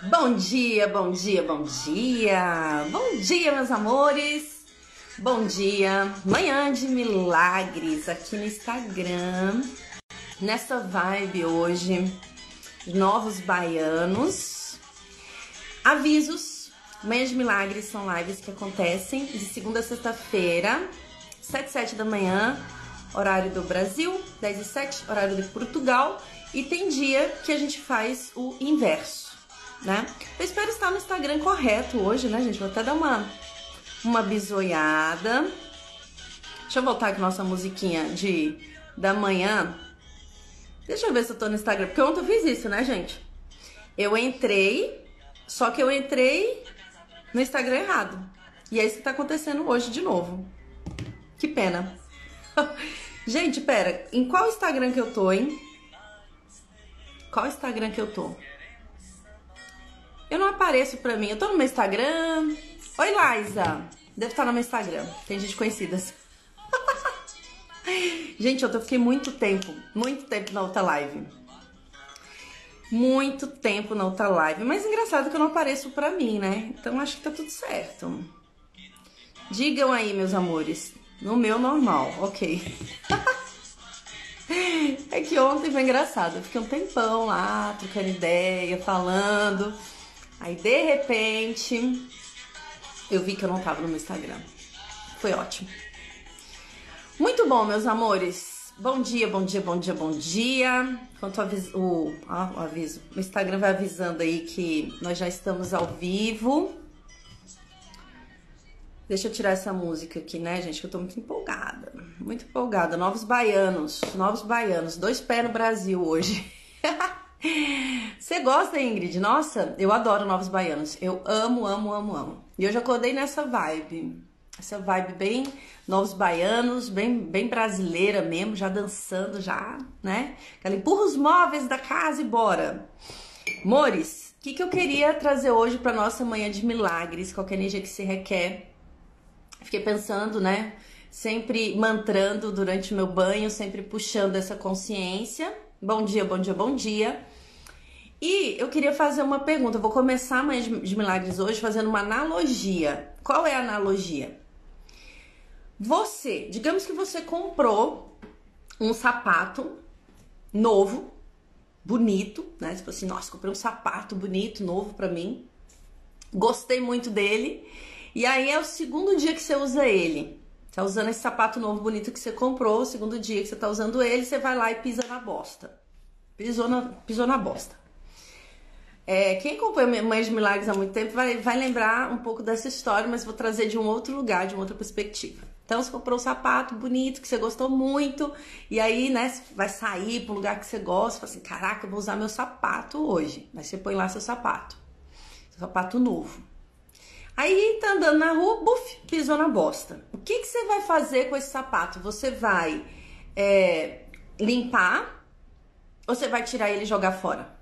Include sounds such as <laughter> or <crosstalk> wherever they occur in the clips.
Bom dia, bom dia, bom dia. Bom dia, meus amores. Bom dia. Manhã de milagres aqui no Instagram. Nessa vibe hoje, novos baianos. Avisos. Manhã de milagres são lives que acontecem de segunda a sexta-feira, 7 e 7 da manhã, horário do Brasil, 10 e 7, horário de Portugal. E tem dia que a gente faz o inverso né? Eu espero estar no Instagram correto hoje, né, gente? Vou até dar uma, uma bisoiada. Deixa eu voltar aqui nossa musiquinha de da manhã. Deixa eu ver se eu tô no Instagram, porque ontem eu fiz isso, né, gente? Eu entrei, só que eu entrei no Instagram errado. E é isso que tá acontecendo hoje de novo. Que pena. <laughs> gente, pera, em qual Instagram que eu tô, hein? Qual Instagram que eu tô? Eu não apareço pra mim. Eu tô no meu Instagram. Oi, Liza. Deve estar no meu Instagram. Tem gente conhecida. <laughs> gente, eu fiquei muito tempo, muito tempo na outra live. Muito tempo na outra live. Mas engraçado que eu não apareço pra mim, né? Então acho que tá tudo certo. Digam aí, meus amores. No meu normal, ok. <laughs> é que ontem foi engraçado. Eu fiquei um tempão lá, trocando ideia, falando. Aí de repente eu vi que eu não tava no meu Instagram. Foi ótimo. Muito bom, meus amores. Bom dia, bom dia, bom dia, bom dia. Enquanto o, ah, o aviso, o Instagram vai avisando aí que nós já estamos ao vivo. Deixa eu tirar essa música aqui, né, gente? Que eu tô muito empolgada. Muito empolgada. Novos baianos, novos baianos. Dois pés no Brasil hoje. <laughs> Você gosta, Ingrid? Nossa, eu adoro Novos Baianos. Eu amo, amo, amo, amo. E já acordei nessa vibe. Essa vibe bem Novos Baianos, bem, bem brasileira mesmo, já dançando, já, né? Ela empurra os móveis da casa e bora. Mores, o que, que eu queria trazer hoje para nossa manhã de milagres? Qualquer energia que se requer. Fiquei pensando, né? Sempre mantrando durante o meu banho, sempre puxando essa consciência. Bom dia, bom dia, bom dia. E eu queria fazer uma pergunta. Eu vou começar Manhã de Milagres hoje fazendo uma analogia. Qual é a analogia? Você, digamos que você comprou um sapato novo, bonito, né? Tipo assim, nossa, comprei um sapato bonito, novo para mim. Gostei muito dele. E aí é o segundo dia que você usa ele. Tá usando esse sapato novo bonito que você comprou, o segundo dia que você tá usando ele, você vai lá e pisa na bosta. Pisou na, pisou na bosta. É, quem acompanha Mães de Milagres há muito tempo vai, vai lembrar um pouco dessa história, mas vou trazer de um outro lugar, de uma outra perspectiva. Então você comprou um sapato bonito que você gostou muito, e aí, né, vai sair para um lugar que você gosta, fala assim: caraca, eu vou usar meu sapato hoje. Aí você põe lá seu sapato, seu sapato novo. Aí tá andando na rua, buf, pisou na bosta. O que, que você vai fazer com esse sapato? Você vai é, limpar ou você vai tirar ele e jogar fora?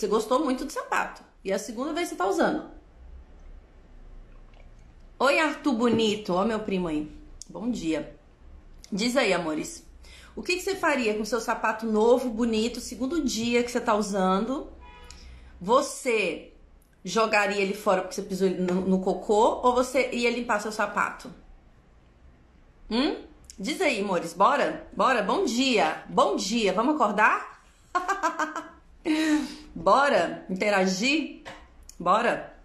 Você gostou muito do sapato. E a segunda vez você tá usando. Oi, Arthur Bonito. Ó, meu primo aí. Bom dia. Diz aí, amores. O que, que você faria com seu sapato novo, bonito, segundo dia que você tá usando? Você jogaria ele fora porque você pisou no, no cocô ou você ia limpar seu sapato? Hum? Diz aí, amores. Bora? Bora? Bom dia. Bom dia. Vamos acordar? <laughs> Bora interagir? Bora?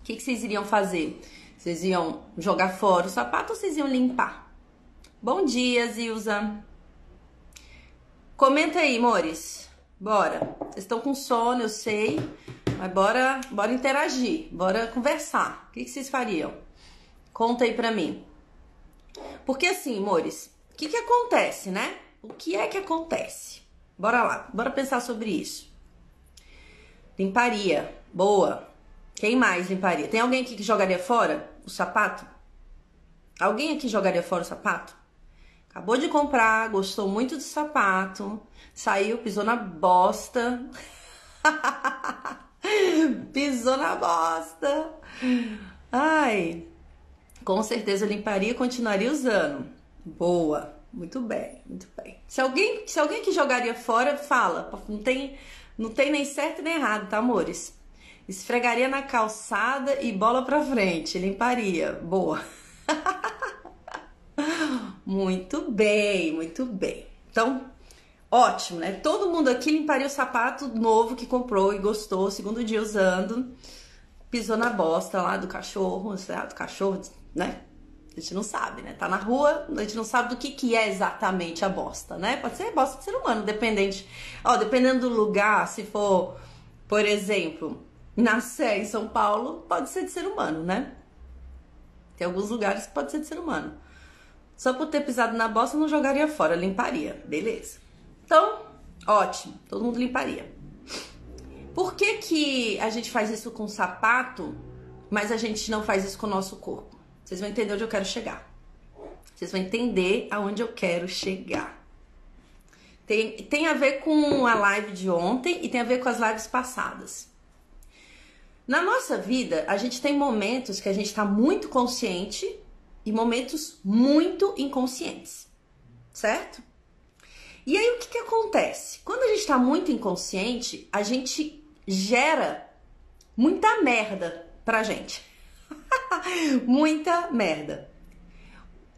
O que, que vocês iriam fazer? Vocês iam jogar fora o sapato ou vocês iam limpar? Bom dia, Zilza. Comenta aí, amores. Bora. Vocês estão com sono, eu sei. Mas bora, bora interagir. Bora conversar. O que, que vocês fariam? Conta aí pra mim. Porque assim, amores, o que, que acontece, né? O que é que acontece? Bora lá, bora pensar sobre isso. Limparia. Boa. Quem mais limparia? Tem alguém aqui que jogaria fora o sapato? Alguém aqui jogaria fora o sapato? Acabou de comprar, gostou muito do sapato, saiu, pisou na bosta. <laughs> pisou na bosta. Ai, com certeza limparia e continuaria usando. Boa, muito bem, muito bem. Se alguém, se alguém que jogaria fora, fala. Não tem não tem nem certo nem errado, tá, amores? Esfregaria na calçada e bola pra frente. Limparia. Boa. <laughs> muito bem, muito bem. Então, ótimo, né? Todo mundo aqui limparia o sapato novo que comprou e gostou, segundo dia usando. Pisou na bosta lá do cachorro, do cachorro, né? A gente não sabe, né? Tá na rua, a gente não sabe do que, que é exatamente a bosta, né? Pode ser bosta de ser humano, dependente. Ó, dependendo do lugar, se for, por exemplo, na Sé em São Paulo, pode ser de ser humano, né? Tem alguns lugares que pode ser de ser humano. Só por ter pisado na bosta, não jogaria fora, limparia. Beleza. Então, ótimo, todo mundo limparia. Por que, que a gente faz isso com sapato, mas a gente não faz isso com o nosso corpo? Vocês vão entender onde eu quero chegar. Vocês vão entender aonde eu quero chegar. Tem, tem a ver com a live de ontem e tem a ver com as lives passadas. Na nossa vida, a gente tem momentos que a gente está muito consciente e momentos muito inconscientes, certo? E aí o que, que acontece? Quando a gente está muito inconsciente, a gente gera muita merda pra gente. <laughs> muita merda.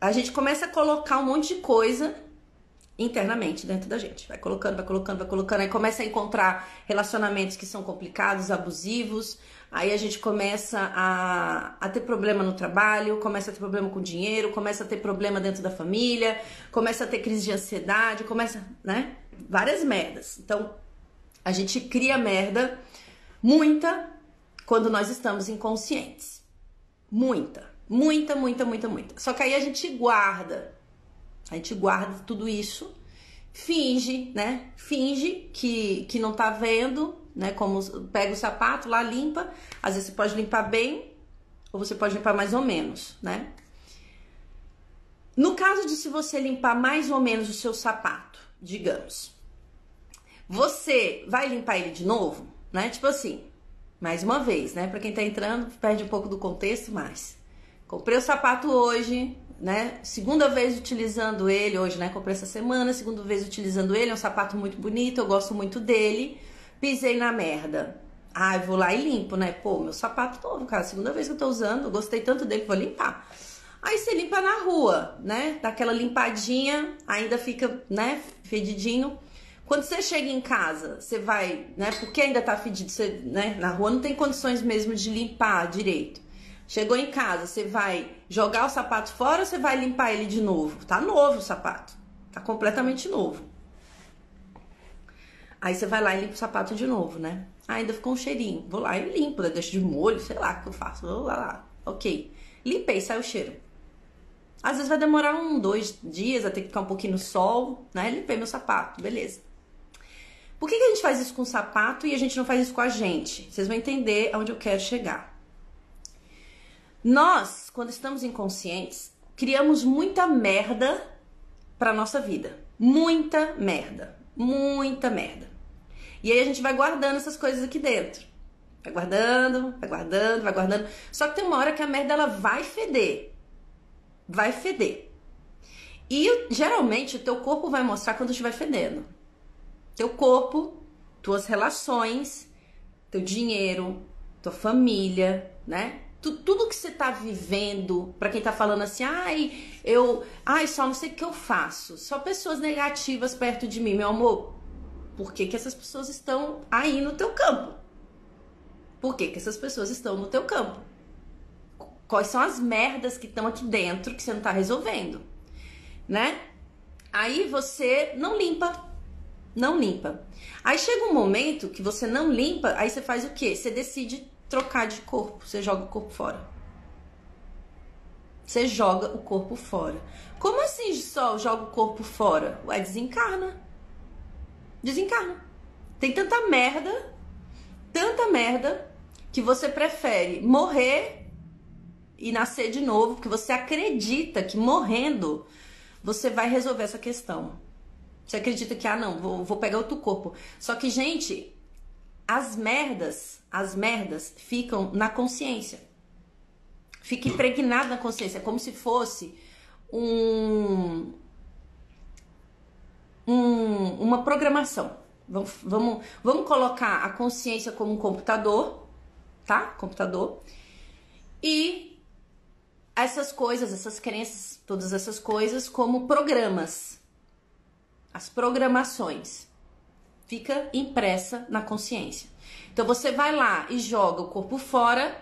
A gente começa a colocar um monte de coisa internamente dentro da gente. Vai colocando, vai colocando, vai colocando. Aí começa a encontrar relacionamentos que são complicados, abusivos. Aí a gente começa a, a ter problema no trabalho, começa a ter problema com dinheiro, começa a ter problema dentro da família, começa a ter crise de ansiedade, começa, né? Várias merdas. Então, a gente cria merda, muita, quando nós estamos inconscientes. Muita, muita, muita, muita, muita. Só que aí a gente guarda a gente guarda tudo isso, finge, né? Finge que, que não tá vendo, né? Como pega o sapato lá, limpa. Às vezes você pode limpar bem, ou você pode limpar mais ou menos, né? No caso de se você limpar mais ou menos o seu sapato, digamos, você vai limpar ele de novo, né? Tipo assim, mais uma vez, né? Para quem tá entrando, perde um pouco do contexto, mas comprei o sapato hoje, né? Segunda vez utilizando ele hoje, né? Comprei essa semana, segunda vez utilizando ele, é um sapato muito bonito, eu gosto muito dele. Pisei na merda. Ah, eu vou lá e limpo, né? Pô, meu sapato novo, cara, segunda vez que eu tô usando, eu gostei tanto dele vou limpar. Aí você limpa na rua, né? Dá aquela limpadinha, ainda fica, né, fedidinho. Quando você chega em casa, você vai, né? Porque ainda tá fedido, você, né? Na rua não tem condições mesmo de limpar direito. Chegou em casa, você vai jogar o sapato fora ou você vai limpar ele de novo? Tá novo o sapato. Tá completamente novo. Aí você vai lá e limpa o sapato de novo, né? ainda ficou um cheirinho. Vou lá e limpo, né? deixo de molho, sei lá o que eu faço. Vou lá, lá. Ok. Limpei, sai o cheiro. Às vezes vai demorar um, dois dias, que ficar um pouquinho no sol, né? Limpei meu sapato, beleza. Por que, que a gente faz isso com o sapato e a gente não faz isso com a gente? Vocês vão entender aonde eu quero chegar. Nós, quando estamos inconscientes, criamos muita merda para nossa vida. Muita merda. Muita merda. E aí a gente vai guardando essas coisas aqui dentro. Vai guardando, vai guardando, vai guardando. Só que tem uma hora que a merda ela vai feder. Vai feder. E geralmente o teu corpo vai mostrar quando estiver fedendo. Teu corpo, tuas relações, teu dinheiro, tua família, né? tu, tudo que você tá vivendo, para quem tá falando assim, ai, eu, ai, só não sei o que eu faço, só pessoas negativas perto de mim, meu amor. Por que, que essas pessoas estão aí no teu campo? Por que, que essas pessoas estão no teu campo? Quais são as merdas que estão aqui dentro que você não tá resolvendo, né? Aí você não limpa, não limpa. Aí chega um momento que você não limpa, aí você faz o quê? Você decide trocar de corpo, você joga o corpo fora. Você joga o corpo fora. Como assim só joga o corpo fora? Ué, desencarna. Desencarna. Tem tanta merda, tanta merda, que você prefere morrer e nascer de novo, porque você acredita que morrendo você vai resolver essa questão. Você acredita que, ah, não, vou, vou pegar outro corpo. Só que, gente, as merdas as merdas ficam na consciência. Fica impregnado na consciência, como se fosse um, um uma programação. Vamos, vamos, vamos colocar a consciência como um computador, tá? Computador. E essas coisas, essas crenças, todas essas coisas como programas. As programações. Fica impressa na consciência. Então você vai lá e joga o corpo fora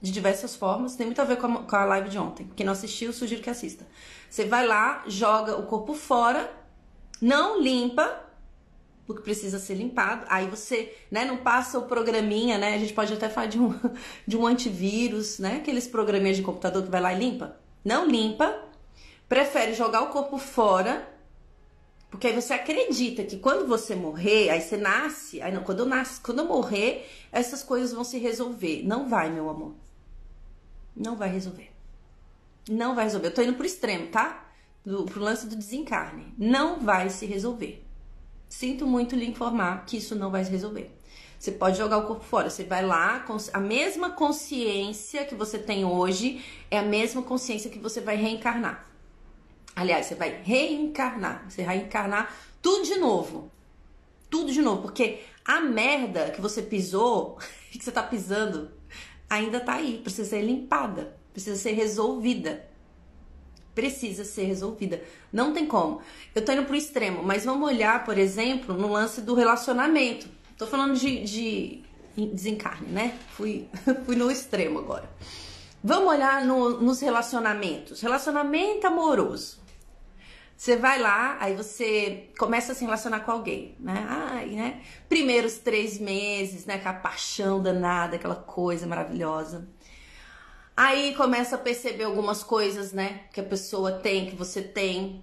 de diversas formas. Tem muito a ver com a, com a live de ontem. Quem não assistiu, sugiro que assista. Você vai lá, joga o corpo fora, não limpa, porque precisa ser limpado. Aí você, né, não passa o programinha, né? A gente pode até falar de um, <laughs> de um antivírus, né? Aqueles programinhas de computador que vai lá e limpa. Não limpa, prefere jogar o corpo fora, porque aí você acredita que quando você morrer, aí você nasce, aí não, quando eu nasce, quando eu morrer, essas coisas vão se resolver. Não vai, meu amor. Não vai resolver. Não vai resolver. Eu tô indo pro extremo, tá? Do, pro lance do desencarne. Não vai se resolver. Sinto muito lhe informar que isso não vai se resolver. Você pode jogar o corpo fora. Você vai lá, a mesma consciência que você tem hoje é a mesma consciência que você vai reencarnar. Aliás, você vai reencarnar. Você vai reencarnar tudo de novo. Tudo de novo. Porque a merda que você pisou, <laughs> que você tá pisando, ainda tá aí. Precisa ser limpada. Precisa ser resolvida precisa ser resolvida. Não tem como. Eu tô indo pro extremo, mas vamos olhar, por exemplo, no lance do relacionamento. Tô falando de, de desencarne, né? Fui, <laughs> fui no extremo agora. Vamos olhar no, nos relacionamentos. Relacionamento amoroso. Você vai lá, aí você começa a se relacionar com alguém, né? Ai, né? Primeiros três meses, né? Aquela paixão danada, aquela coisa maravilhosa. Aí começa a perceber algumas coisas, né, que a pessoa tem, que você tem.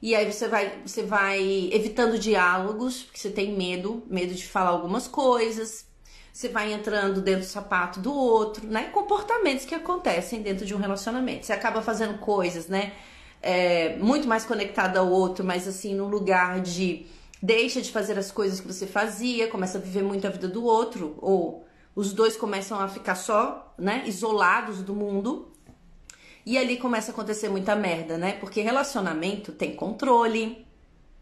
E aí você vai, você vai evitando diálogos, porque você tem medo, medo de falar algumas coisas. Você vai entrando dentro do sapato do outro, né? Comportamentos que acontecem dentro de um relacionamento. Você acaba fazendo coisas, né? É, muito mais conectada ao outro, mas assim, no lugar de deixa de fazer as coisas que você fazia, começa a viver muito a vida do outro, ou os dois começam a ficar só, né, isolados do mundo. E ali começa a acontecer muita merda, né? Porque relacionamento tem controle,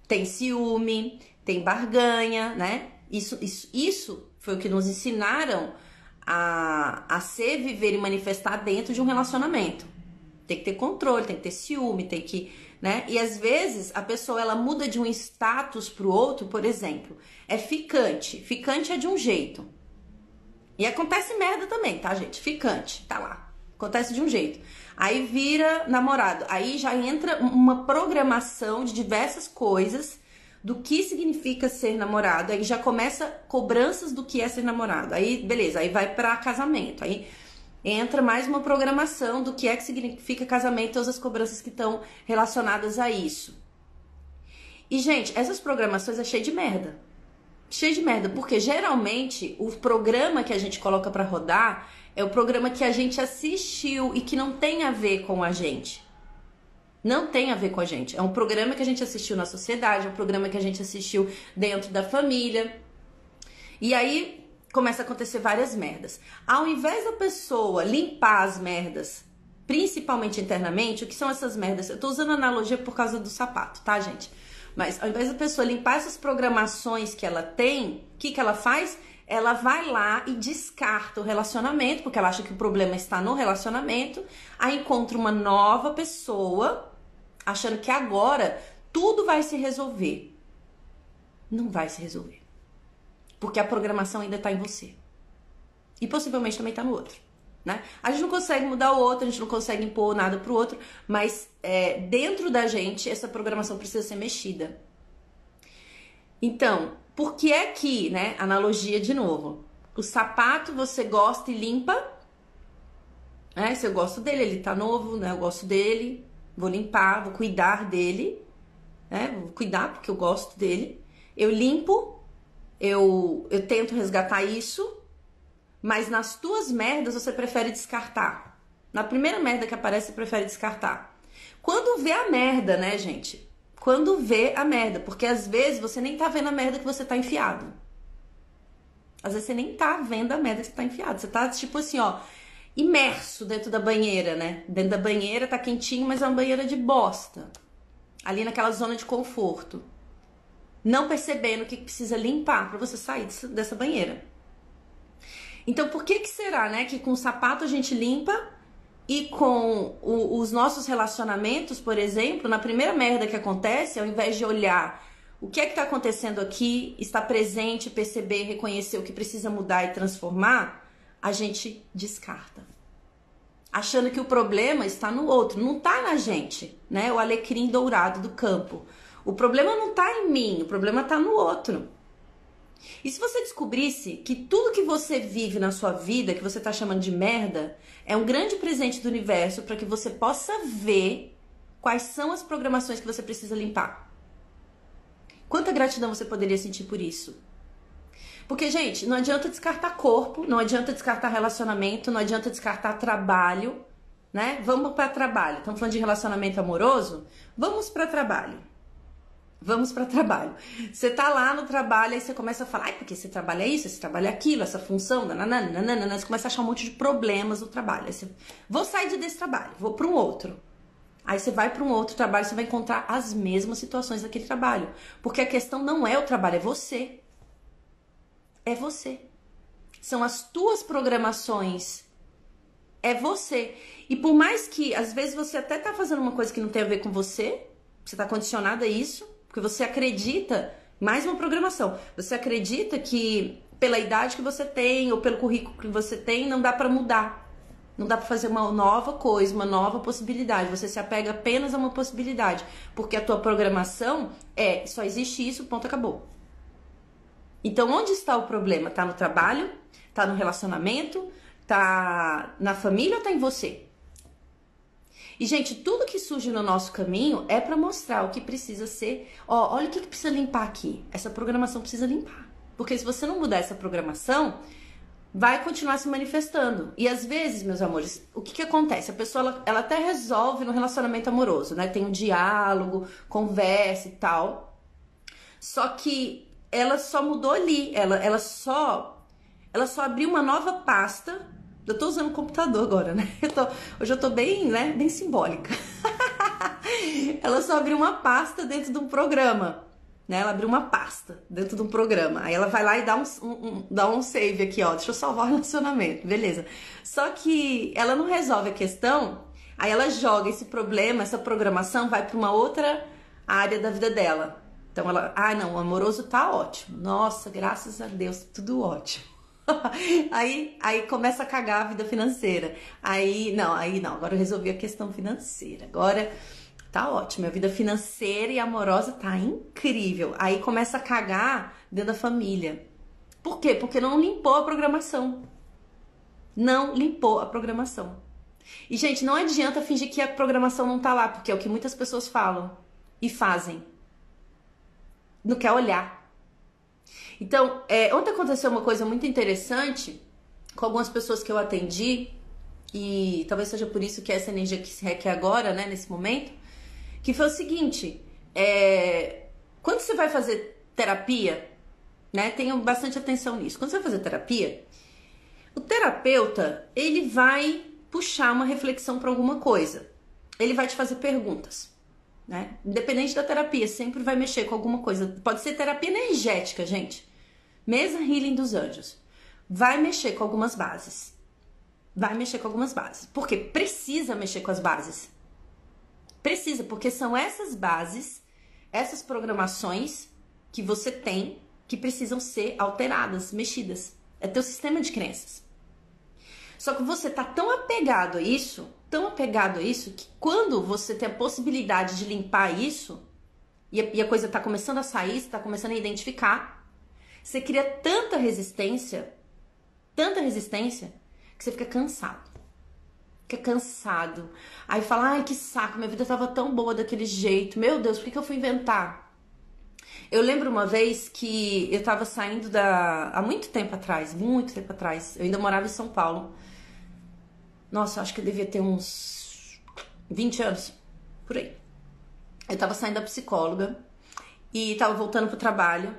tem ciúme, tem barganha, né? Isso, isso, isso foi o que nos ensinaram a, a ser, viver e manifestar dentro de um relacionamento. Tem que ter controle, tem que ter ciúme, tem que, né? E às vezes a pessoa ela muda de um status pro outro, por exemplo, é ficante. Ficante é de um jeito. E acontece merda também, tá, gente? Ficante, tá lá. Acontece de um jeito. Aí vira namorado. Aí já entra uma programação de diversas coisas do que significa ser namorado. Aí já começa cobranças do que é ser namorado. Aí, beleza, aí vai para casamento. Aí entra mais uma programação do que é que significa casamento, todas as cobranças que estão relacionadas a isso. E, gente, essas programações é cheio de merda cheio de merda, porque geralmente o programa que a gente coloca para rodar é o programa que a gente assistiu e que não tem a ver com a gente. Não tem a ver com a gente. É um programa que a gente assistiu na sociedade, é um programa que a gente assistiu dentro da família. E aí começa a acontecer várias merdas. Ao invés da pessoa limpar as merdas, principalmente internamente, o que são essas merdas? Eu tô usando analogia por causa do sapato, tá, gente? Mas ao invés da pessoa limpar essas programações que ela tem, o que, que ela faz? Ela vai lá e descarta o relacionamento, porque ela acha que o problema está no relacionamento, aí encontra uma nova pessoa, achando que agora tudo vai se resolver. Não vai se resolver. Porque a programação ainda está em você. E possivelmente também está no outro né? A gente não consegue mudar o outro, a gente não consegue impor nada pro outro, mas é, dentro da gente essa programação precisa ser mexida. Então, por que é que, né? Analogia de novo. O sapato você gosta e limpa, né? Se eu gosto dele, ele tá novo, né? Eu gosto dele, vou limpar, vou cuidar dele, né? Vou cuidar porque eu gosto dele. Eu limpo, eu, eu tento resgatar isso, mas nas tuas merdas você prefere descartar. Na primeira merda que aparece, você prefere descartar. Quando vê a merda, né, gente? Quando vê a merda, porque às vezes você nem tá vendo a merda que você tá enfiado. Às vezes você nem tá vendo a merda que você tá enfiado. Você tá tipo assim, ó, imerso dentro da banheira, né? Dentro da banheira tá quentinho, mas é uma banheira de bosta. Ali naquela zona de conforto. Não percebendo que precisa limpar para você sair dessa banheira. Então, por que que será, né, que com o sapato a gente limpa e com o, os nossos relacionamentos, por exemplo, na primeira merda que acontece, ao invés de olhar o que é que está acontecendo aqui, estar presente, perceber, reconhecer o que precisa mudar e transformar, a gente descarta. Achando que o problema está no outro, não está na gente, né? O alecrim dourado do campo. O problema não está em mim, o problema está no outro. E se você descobrisse que tudo que você vive na sua vida, que você está chamando de merda, é um grande presente do universo para que você possa ver quais são as programações que você precisa limpar. Quanta gratidão você poderia sentir por isso? Porque, gente, não adianta descartar corpo, não adianta descartar relacionamento, não adianta descartar trabalho, né? Vamos para trabalho. Estamos falando de relacionamento amoroso? Vamos para trabalho. Vamos para trabalho. Você tá lá no trabalho, aí você começa a falar, ai, porque você trabalha isso, você trabalha aquilo, essa função, nananana, você começa a achar um monte de problemas no trabalho. Aí você, vou sair desse trabalho, vou para um outro. Aí você vai para um outro trabalho, você vai encontrar as mesmas situações daquele trabalho. Porque a questão não é o trabalho, é você. É você. São as tuas programações. É você. E por mais que às vezes você até tá fazendo uma coisa que não tem a ver com você, você tá condicionada a isso, porque você acredita, mais uma programação, você acredita que pela idade que você tem ou pelo currículo que você tem, não dá para mudar. Não dá para fazer uma nova coisa, uma nova possibilidade. Você se apega apenas a uma possibilidade, porque a tua programação é só existe isso, ponto acabou. Então, onde está o problema? Tá no trabalho? Tá no relacionamento? Tá na família ou tá em você? E, gente, tudo que surge no nosso caminho é para mostrar o que precisa ser. Ó, olha o que, que precisa limpar aqui. Essa programação precisa limpar. Porque se você não mudar essa programação, vai continuar se manifestando. E às vezes, meus amores, o que, que acontece? A pessoa ela, ela até resolve no relacionamento amoroso, né? Tem um diálogo, conversa e tal. Só que ela só mudou ali, ela, ela só ela só abriu uma nova pasta eu tô usando o computador agora, né? <laughs> Eu tô, hoje eu tô bem, né, bem simbólica. <laughs> ela só abriu uma pasta dentro de um programa, né? Ela abriu uma pasta dentro de um programa. Aí ela vai lá e dá um, um, um, dá um save aqui, ó. Deixa eu salvar o relacionamento, beleza. Só que ela não resolve a questão, aí ela joga esse problema, essa programação vai para uma outra área da vida dela. Então ela, ah, não, o amoroso tá ótimo. Nossa, graças a Deus, tudo ótimo. <laughs> aí, aí começa a cagar a vida financeira. Aí, não, aí não, agora eu resolvi a questão financeira. Agora tá ótimo, a vida financeira e amorosa tá incrível. Aí começa a cagar dentro da família. Por quê? Porque não limpou a programação. Não limpou a programação. E, gente, não adianta fingir que a programação não tá lá, porque é o que muitas pessoas falam e fazem. Não quer olhar. Então, é, ontem aconteceu uma coisa muito interessante com algumas pessoas que eu atendi, e talvez seja por isso que essa energia que se requer agora, né, nesse momento, que foi o seguinte: é, quando você vai fazer terapia, né, tenham bastante atenção nisso. Quando você vai fazer terapia, o terapeuta ele vai puxar uma reflexão para alguma coisa. Ele vai te fazer perguntas. Né? Independente da terapia, sempre vai mexer com alguma coisa. Pode ser terapia energética, gente. Mesa Healing dos Anjos vai mexer com algumas bases. Vai mexer com algumas bases. Porque precisa mexer com as bases. Precisa, porque são essas bases, essas programações que você tem que precisam ser alteradas, mexidas. É teu sistema de crenças. Só que você tá tão apegado a isso, tão apegado a isso, que quando você tem a possibilidade de limpar isso, e a, e a coisa tá começando a sair, você tá começando a identificar, você cria tanta resistência, tanta resistência, que você fica cansado. Fica cansado. Aí fala, ai que saco, minha vida tava tão boa daquele jeito. Meu Deus, por que, que eu fui inventar? Eu lembro uma vez que eu tava saindo da. há muito tempo atrás, muito tempo atrás. Eu ainda morava em São Paulo. Nossa, acho que eu devia ter uns 20 anos, por aí. Eu tava saindo da psicóloga e tava voltando pro trabalho.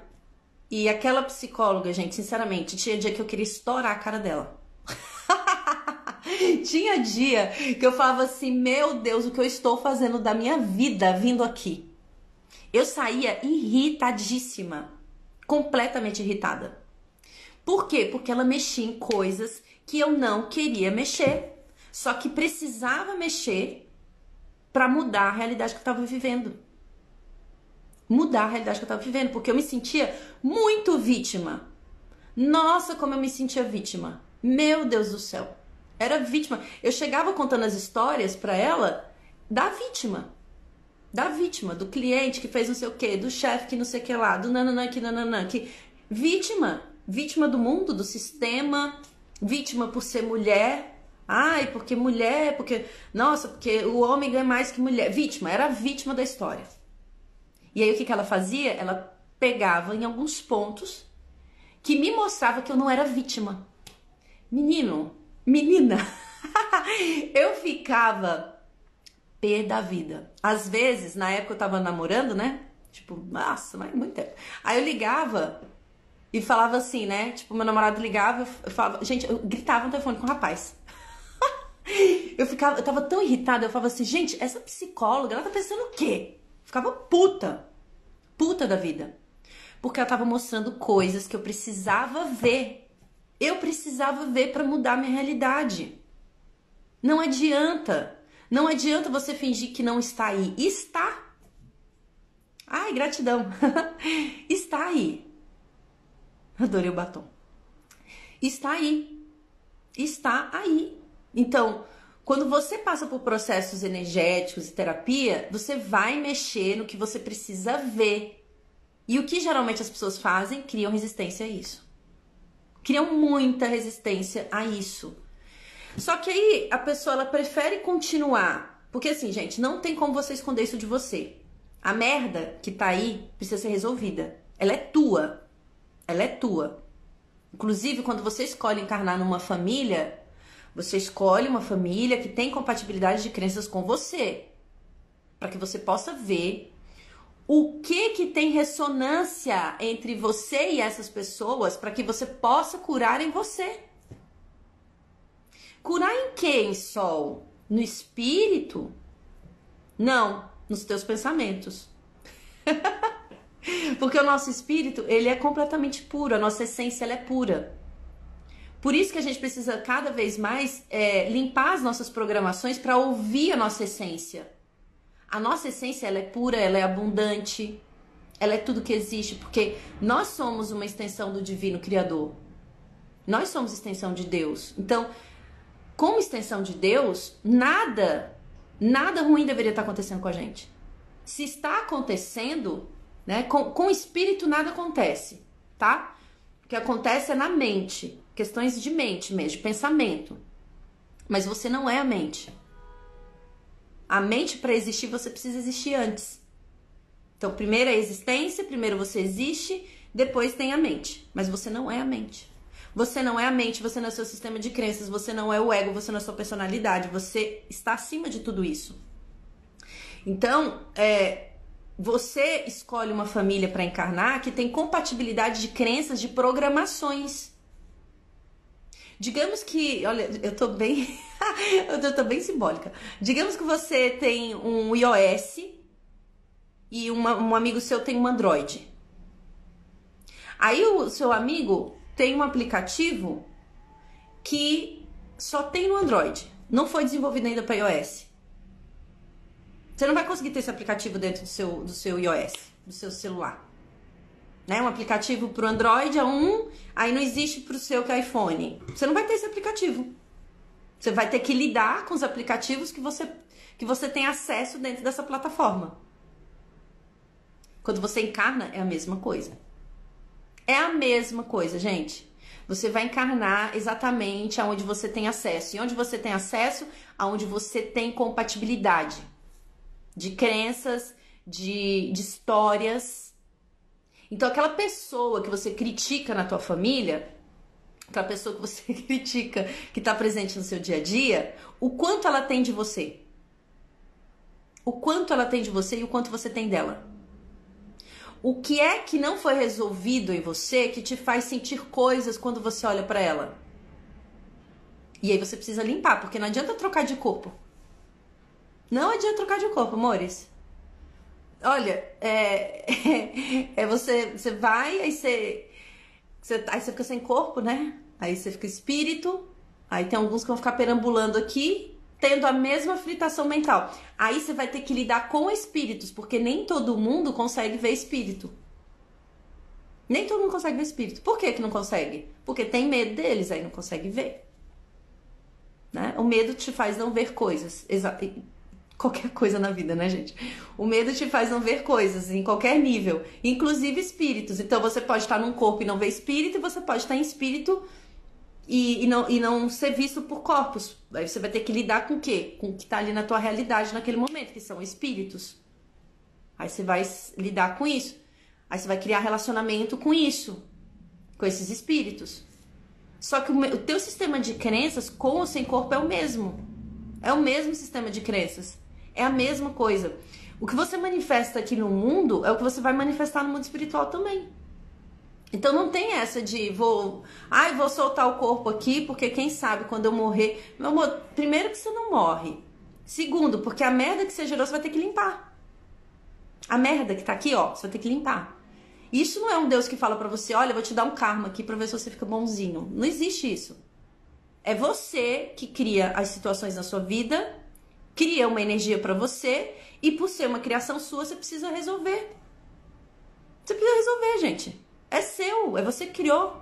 E aquela psicóloga, gente, sinceramente, tinha dia que eu queria estourar a cara dela. <laughs> tinha dia que eu falava assim: Meu Deus, o que eu estou fazendo da minha vida vindo aqui? Eu saía irritadíssima, completamente irritada. Por quê? Porque ela mexia em coisas que eu não queria mexer. Só que precisava mexer para mudar a realidade que eu estava vivendo. Mudar a realidade que eu estava vivendo, porque eu me sentia muito vítima. Nossa, como eu me sentia vítima. Meu Deus do céu. Era vítima. Eu chegava contando as histórias para ela da vítima. Da vítima, do cliente que fez não sei o quê, do chefe que não sei o que lá, do nananã que nananã, que vítima, vítima do mundo, do sistema, vítima por ser mulher. Ai, porque mulher, porque nossa, porque o homem ganha mais que mulher. Vítima, era vítima da história. E aí o que que ela fazia? Ela pegava em alguns pontos que me mostrava que eu não era vítima. Menino, menina, <laughs> eu ficava pé da vida. Às vezes, na época eu tava namorando, né? Tipo, nossa, mas muito tempo. Aí eu ligava e falava assim, né? Tipo, meu namorado ligava, eu falava, gente, eu gritava no telefone com o rapaz. Eu ficava, eu tava tão irritada, eu falava assim, gente, essa psicóloga, ela tá pensando o quê? Ficava puta. Puta da vida. Porque ela tava mostrando coisas que eu precisava ver eu precisava ver para mudar minha realidade. Não adianta. Não adianta você fingir que não está aí. Está. Ai, gratidão. <laughs> está aí. Adorei o batom. Está aí. Está aí. Então, quando você passa por processos energéticos e terapia, você vai mexer no que você precisa ver. E o que geralmente as pessoas fazem? Criam resistência a isso criam muita resistência a isso. Só que aí a pessoa ela prefere continuar, porque assim, gente, não tem como você esconder isso de você. A merda que tá aí precisa ser resolvida. Ela é tua. Ela é tua. Inclusive, quando você escolhe encarnar numa família, você escolhe uma família que tem compatibilidade de crenças com você, para que você possa ver o que que tem ressonância entre você e essas pessoas para que você possa curar em você. Curar em quem, Sol? No espírito? Não, nos teus pensamentos. <laughs> Porque o nosso espírito, ele é completamente puro, a nossa essência ela é pura. Por isso que a gente precisa cada vez mais é, limpar as nossas programações para ouvir a nossa essência. A nossa essência ela é pura, ela é abundante, ela é tudo que existe, porque nós somos uma extensão do divino criador. Nós somos extensão de Deus. Então, como extensão de Deus, nada, nada ruim deveria estar acontecendo com a gente. Se está acontecendo, né, com, com o espírito nada acontece, tá? O que acontece é na mente, questões de mente mesmo, de pensamento. Mas você não é a mente. A mente, para existir, você precisa existir antes. Então, primeiro é a existência, primeiro você existe, depois tem a mente. Mas você não é a mente. Você não é a mente, você não é o seu sistema de crenças, você não é o ego, você não é a sua personalidade, você está acima de tudo isso. Então, é, você escolhe uma família para encarnar que tem compatibilidade de crenças, de programações. Digamos que, olha, eu tô bem, <laughs> eu tô bem simbólica. Digamos que você tem um iOS e uma, um amigo seu tem um Android. Aí o seu amigo tem um aplicativo que só tem no Android, não foi desenvolvido ainda para iOS. Você não vai conseguir ter esse aplicativo dentro do seu, do seu iOS, do seu celular né? Um aplicativo para o Android é um, aí não existe para o seu que é iPhone. Você não vai ter esse aplicativo. Você vai ter que lidar com os aplicativos que você, que você tem acesso dentro dessa plataforma. Quando você encarna, é a mesma coisa. É a mesma coisa, gente. Você vai encarnar exatamente aonde você tem acesso. E onde você tem acesso, aonde você tem compatibilidade de crenças, de, de histórias, então, aquela pessoa que você critica na tua família, aquela pessoa que você <laughs> critica, que está presente no seu dia a dia, o quanto ela tem de você? O quanto ela tem de você e o quanto você tem dela? O que é que não foi resolvido em você que te faz sentir coisas quando você olha para ela? E aí você precisa limpar, porque não adianta trocar de corpo. Não adianta trocar de corpo, amores. Olha, é, <laughs> é, você, você vai, aí você. Você, aí você fica sem corpo, né? Aí você fica espírito. Aí tem alguns que vão ficar perambulando aqui, tendo a mesma fritação mental. Aí você vai ter que lidar com espíritos, porque nem todo mundo consegue ver espírito. Nem todo mundo consegue ver espírito. Por que, que não consegue? Porque tem medo deles, aí não consegue ver. Né? O medo te faz não ver coisas. Exa qualquer coisa na vida, né, gente? O medo te faz não ver coisas em qualquer nível, inclusive espíritos. Então você pode estar num corpo e não ver espírito, e você pode estar em espírito e, e, não, e não ser visto por corpos. Aí você vai ter que lidar com o quê? Com o que está ali na tua realidade naquele momento, que são espíritos. Aí você vai lidar com isso. Aí você vai criar relacionamento com isso, com esses espíritos. Só que o, o teu sistema de crenças com ou sem corpo é o mesmo. É o mesmo sistema de crenças. É a mesma coisa. O que você manifesta aqui no mundo é o que você vai manifestar no mundo espiritual também. Então não tem essa de vou, ai, vou soltar o corpo aqui, porque quem sabe quando eu morrer. Meu amor, primeiro que você não morre. Segundo, porque a merda que você gerou você vai ter que limpar. A merda que tá aqui, ó, você vai ter que limpar. Isso não é um Deus que fala para você, olha, eu vou te dar um karma aqui para ver se você fica bonzinho. Não existe isso. É você que cria as situações na sua vida, cria uma energia para você e por ser uma criação sua, você precisa resolver. Você precisa resolver, gente. É seu, é você que criou.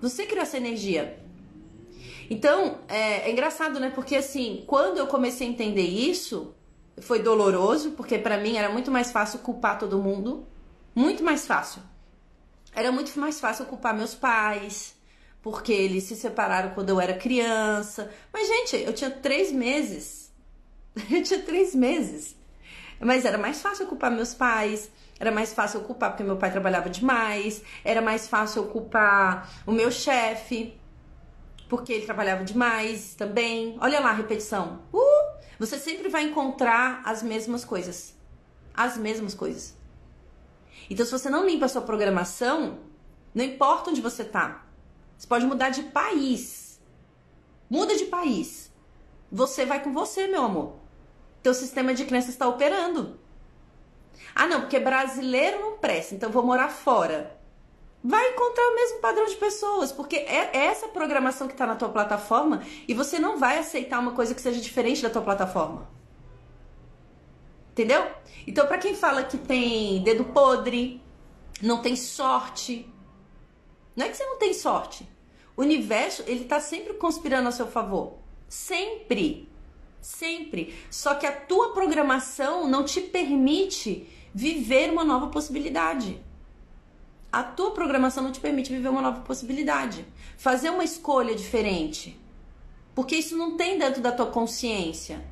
Você criou essa energia. Então, é, é, engraçado, né? Porque assim, quando eu comecei a entender isso, foi doloroso, porque para mim era muito mais fácil culpar todo mundo. Muito mais fácil. Era muito mais fácil culpar meus pais, porque eles se separaram quando eu era criança. Mas, gente, eu tinha três meses. <laughs> Eu tinha três meses. Mas era mais fácil culpar meus pais. Era mais fácil culpar porque meu pai trabalhava demais. Era mais fácil culpar o meu chefe porque ele trabalhava demais também. Olha lá a repetição. Uh! Você sempre vai encontrar as mesmas coisas. As mesmas coisas. Então, se você não limpa a sua programação, não importa onde você tá. Você pode mudar de país. Muda de país. Você vai com você, meu amor. Teu sistema de crença está operando. Ah, não, porque brasileiro não presta, então vou morar fora. Vai encontrar o mesmo padrão de pessoas, porque é essa programação que está na tua plataforma e você não vai aceitar uma coisa que seja diferente da tua plataforma. Entendeu? Então, para quem fala que tem dedo podre, não tem sorte, não é que você não tem sorte. O universo, ele tá sempre conspirando a seu favor. Sempre. Sempre. Só que a tua programação não te permite viver uma nova possibilidade. A tua programação não te permite viver uma nova possibilidade. Fazer uma escolha diferente. Porque isso não tem dentro da tua consciência.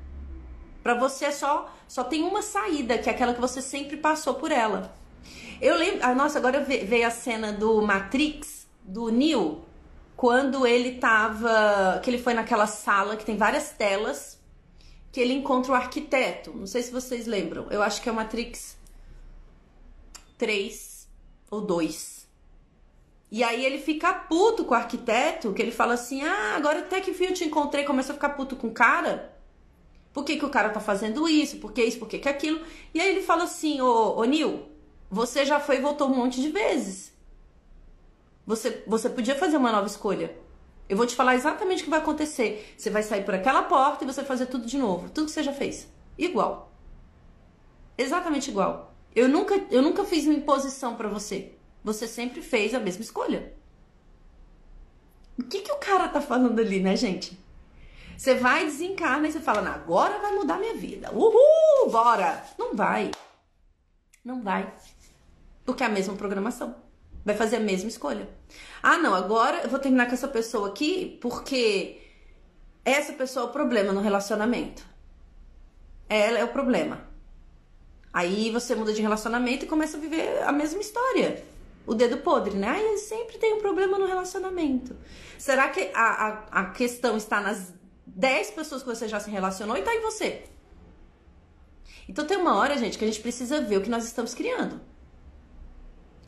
Para você é só só tem uma saída, que é aquela que você sempre passou por ela. Eu lembro, ah, nossa, agora veio a cena do Matrix, do Neo, quando ele tava, que ele foi naquela sala que tem várias telas, que ele encontra o arquiteto. Não sei se vocês lembram. Eu acho que é o Matrix 3 ou 2. E aí ele fica puto com o arquiteto, que ele fala assim: "Ah, agora até que enfim eu te encontrei", começa a ficar puto com o cara. Por que, que o cara tá fazendo isso? Por que isso? Por que, que aquilo? E aí ele fala assim, ô, ô você já foi e voltou um monte de vezes. Você, você podia fazer uma nova escolha. Eu vou te falar exatamente o que vai acontecer. Você vai sair por aquela porta e você vai fazer tudo de novo. Tudo que você já fez. Igual. Exatamente igual. Eu nunca, eu nunca fiz uma imposição para você. Você sempre fez a mesma escolha. O que, que o cara tá falando ali, né, gente? Você vai, desencarna e você fala, agora vai mudar minha vida. Uhul, bora! Não vai. Não vai. Porque é a mesma programação. Vai fazer a mesma escolha. Ah, não, agora eu vou terminar com essa pessoa aqui porque essa pessoa é o problema no relacionamento. Ela é o problema. Aí você muda de relacionamento e começa a viver a mesma história. O dedo podre, né? Eu sempre tenho um problema no relacionamento. Será que a, a, a questão está nas 10 pessoas que você já se relacionou e tá em você. Então tem uma hora, gente, que a gente precisa ver o que nós estamos criando.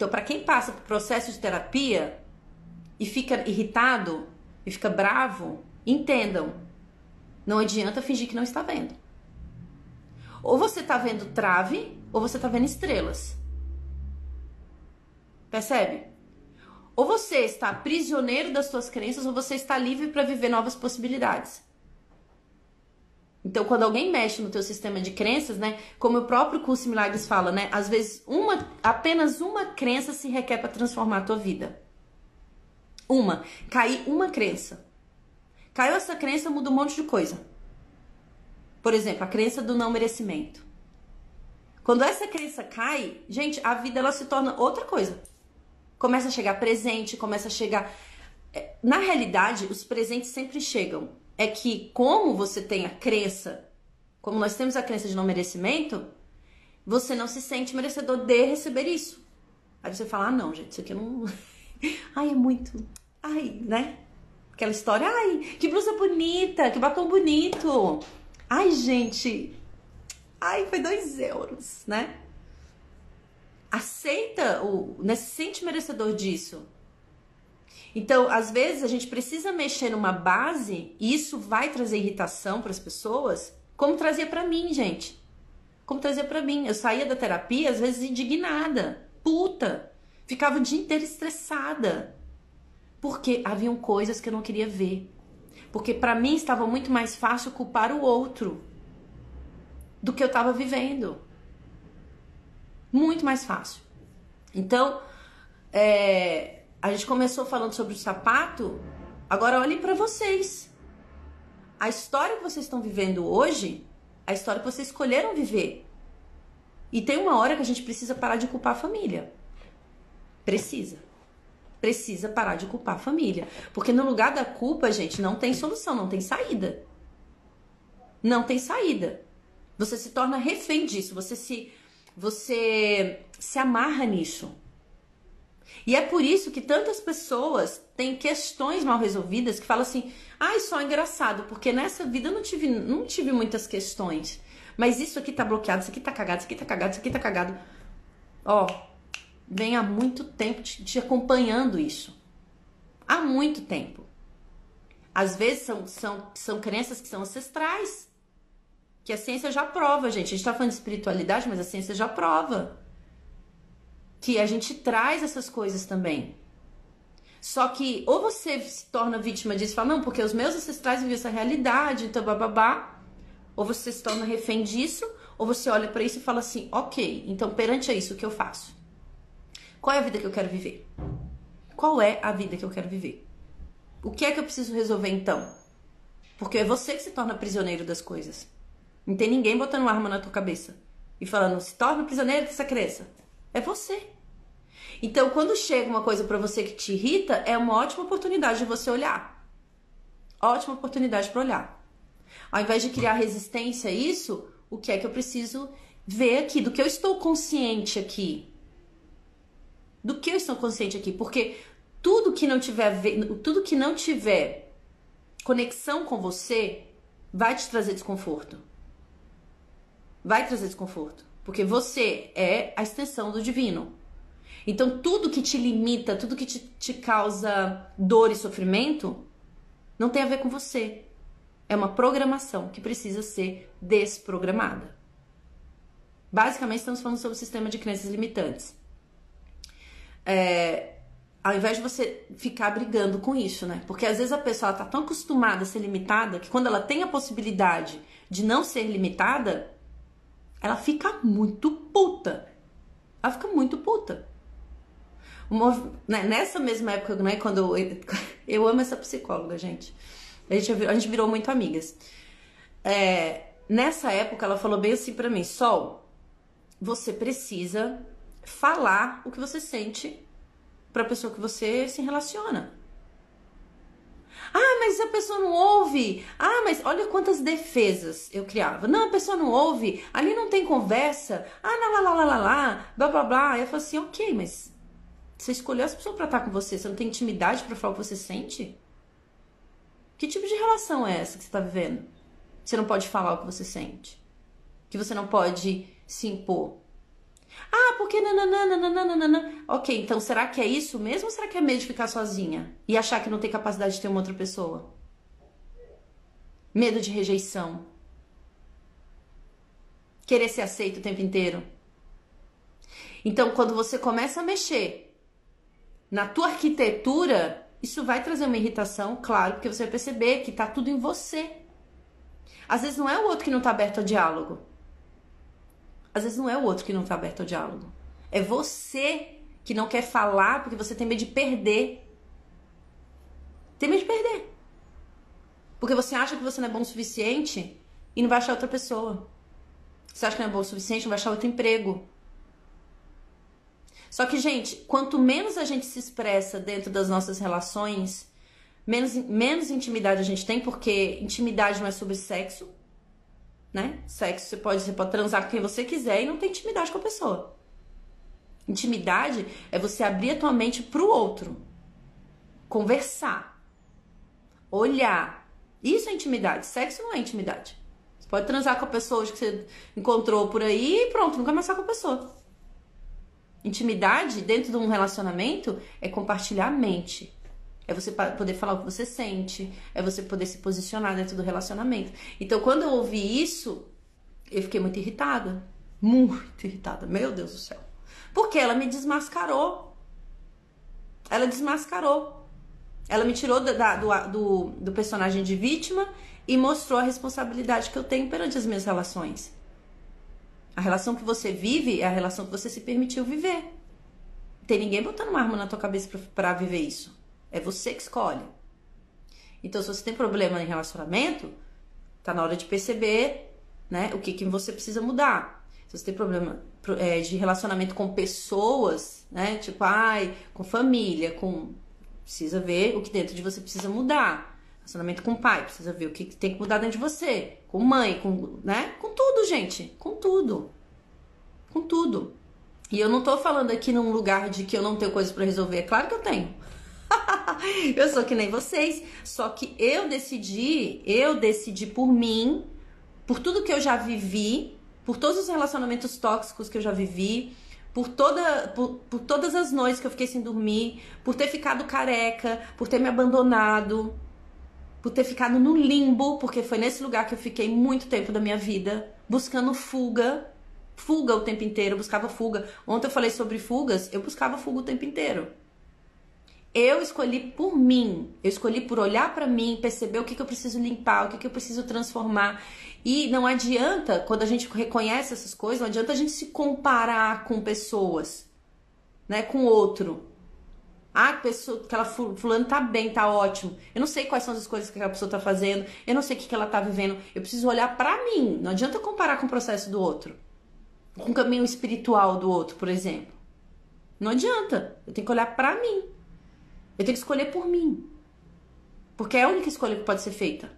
Então, para quem passa por processo de terapia e fica irritado e fica bravo, entendam. Não adianta fingir que não está vendo. Ou você está vendo trave, ou você está vendo estrelas. Percebe? Ou você está prisioneiro das suas crenças ou você está livre para viver novas possibilidades. Então, quando alguém mexe no teu sistema de crenças, né, como o próprio curso Milagres fala, né, às vezes uma, apenas uma crença se requer para transformar a tua vida. Uma, cair uma crença. Caiu essa crença, muda um monte de coisa. Por exemplo, a crença do não merecimento. Quando essa crença cai, gente, a vida ela se torna outra coisa. Começa a chegar presente, começa a chegar. É, na realidade, os presentes sempre chegam. É que, como você tem a crença, como nós temos a crença de não merecimento, você não se sente merecedor de receber isso. Aí você fala: ah, não, gente, isso aqui não. <laughs> Ai, é muito. Ai, né? Aquela história, ai, que blusa bonita, que batom bonito. Ai, gente, Ai, foi dois euros, né? Aceita o. Né, se sente merecedor disso. Então, às vezes, a gente precisa mexer numa base e isso vai trazer irritação para as pessoas, como trazia para mim, gente. Como trazia para mim. Eu saía da terapia, às vezes, indignada, puta. Ficava o dia inteiro estressada. Porque haviam coisas que eu não queria ver. Porque para mim estava muito mais fácil culpar o outro do que eu estava vivendo. Muito mais fácil. Então, é, a gente começou falando sobre o sapato. Agora olhem para vocês. A história que vocês estão vivendo hoje, a história que vocês escolheram viver. E tem uma hora que a gente precisa parar de culpar a família. Precisa. Precisa parar de culpar a família. Porque no lugar da culpa, gente, não tem solução, não tem saída. Não tem saída. Você se torna refém disso, você se você se amarra nisso. E é por isso que tantas pessoas têm questões mal resolvidas que falam assim: "Ai, só engraçado, porque nessa vida eu não tive não tive muitas questões, mas isso aqui tá bloqueado, isso aqui tá cagado, isso aqui tá cagado, isso aqui tá cagado". Ó, vem há muito tempo te, te acompanhando isso. Há muito tempo. Às vezes são, são, são crenças que são ancestrais que a ciência já prova, gente. A gente está falando de espiritualidade, mas a ciência já prova que a gente traz essas coisas também. Só que ou você se torna vítima disso e fala, não, porque os meus ancestrais viviam essa realidade, então bababá. Ou você se torna refém disso, ou você olha para isso e fala assim, ok, então perante a isso, o que eu faço? Qual é a vida que eu quero viver? Qual é a vida que eu quero viver? O que é que eu preciso resolver então? Porque é você que se torna prisioneiro das coisas. Não tem ninguém botando uma arma na tua cabeça e falando, se torna prisioneiro dessa crença. É você. Então, quando chega uma coisa para você que te irrita, é uma ótima oportunidade de você olhar. Ótima oportunidade para olhar. Ao invés de criar resistência a isso, o que é que eu preciso ver aqui? Do que eu estou consciente aqui? Do que eu estou consciente aqui? Porque tudo que não tiver tudo que não tiver conexão com você vai te trazer desconforto vai trazer desconforto, porque você é a extensão do divino. Então, tudo que te limita, tudo que te, te causa dor e sofrimento, não tem a ver com você. É uma programação que precisa ser desprogramada. Basicamente, estamos falando sobre o sistema de crenças limitantes. É, ao invés de você ficar brigando com isso, né? Porque às vezes a pessoa está tão acostumada a ser limitada que quando ela tem a possibilidade de não ser limitada, ela fica muito puta. Ela fica muito puta. Né, nessa mesma época, né, quando eu, eu amo essa psicóloga, gente. A gente, a gente virou muito amigas. É, nessa época, ela falou bem assim para mim: Sol, você precisa falar o que você sente pra pessoa que você se relaciona. Ah, mas a pessoa não ouve. Ah, mas olha quantas defesas eu criava. Não, a pessoa não ouve. Ali não tem conversa. Ah, lá, lá, lá, lá, lá, lá blá, blá, blá. Eu falo assim, ok, mas você escolheu essa pessoa pra estar com você. Você não tem intimidade para falar o que você sente? Que tipo de relação é essa que você tá vivendo? Você não pode falar o que você sente. Que você não pode se impor. Ah, porque nananana, Ok, então será que é isso mesmo ou será que é medo de ficar sozinha? E achar que não tem capacidade de ter uma outra pessoa? Medo de rejeição. Querer ser aceito o tempo inteiro. Então, quando você começa a mexer na tua arquitetura, isso vai trazer uma irritação, claro, porque você vai perceber que tá tudo em você. Às vezes não é o outro que não tá aberto ao diálogo. Às vezes não é o outro que não tá aberto ao diálogo. É você que não quer falar porque você tem medo de perder. Tem medo de perder. Porque você acha que você não é bom o suficiente e não vai achar outra pessoa. Você acha que não é bom o suficiente, não vai achar outro emprego. Só que, gente, quanto menos a gente se expressa dentro das nossas relações, menos, menos intimidade a gente tem, porque intimidade não é sobre sexo, né? Sexo você pode, você pode transar com quem você quiser e não tem intimidade com a pessoa. Intimidade é você abrir a tua mente pro outro, conversar, olhar. Isso é intimidade. Sexo não é intimidade. Você pode transar com a pessoa que você encontrou por aí e pronto, nunca mais com a pessoa. Intimidade dentro de um relacionamento é compartilhar a mente. É você poder falar o que você sente, é você poder se posicionar dentro do relacionamento. Então, quando eu ouvi isso, eu fiquei muito irritada. Muito irritada. Meu Deus do céu. Porque ela me desmascarou. Ela desmascarou. Ela me tirou da, do, do, do personagem de vítima e mostrou a responsabilidade que eu tenho perante as minhas relações. A relação que você vive é a relação que você se permitiu viver. Tem ninguém botando uma arma na tua cabeça para viver isso. É você que escolhe. Então, se você tem problema em relacionamento, tá na hora de perceber, né, o que que você precisa mudar. Se você tem problema é, de relacionamento com pessoas, né, tipo, ai, com família, com precisa ver o que dentro de você precisa mudar. Relacionamento com pai, precisa ver o que tem que mudar dentro de você. Com mãe, com, né? Com tudo, gente. Com tudo. Com tudo. E eu não tô falando aqui num lugar de que eu não tenho coisas para resolver. É claro que eu tenho. <laughs> eu sou que nem vocês, só que eu decidi, eu decidi por mim, por tudo que eu já vivi, por todos os relacionamentos tóxicos que eu já vivi, por, toda, por, por todas as noites que eu fiquei sem dormir, por ter ficado careca, por ter me abandonado, por ter ficado no limbo, porque foi nesse lugar que eu fiquei muito tempo da minha vida, buscando fuga, fuga o tempo inteiro, buscava fuga. Ontem eu falei sobre fugas, eu buscava fuga o tempo inteiro. Eu escolhi por mim, eu escolhi por olhar para mim, perceber o que, que eu preciso limpar, o que, que eu preciso transformar. E não adianta, quando a gente reconhece essas coisas, não adianta a gente se comparar com pessoas, né, com outro. Ah, pessoa, aquela fulano tá bem, tá ótimo. Eu não sei quais são as coisas que aquela pessoa tá fazendo, eu não sei o que, que ela tá vivendo. Eu preciso olhar para mim. Não adianta comparar com o processo do outro. Com o caminho espiritual do outro, por exemplo. Não adianta. Eu tenho que olhar para mim. Eu tenho que escolher por mim. Porque é a única escolha que pode ser feita.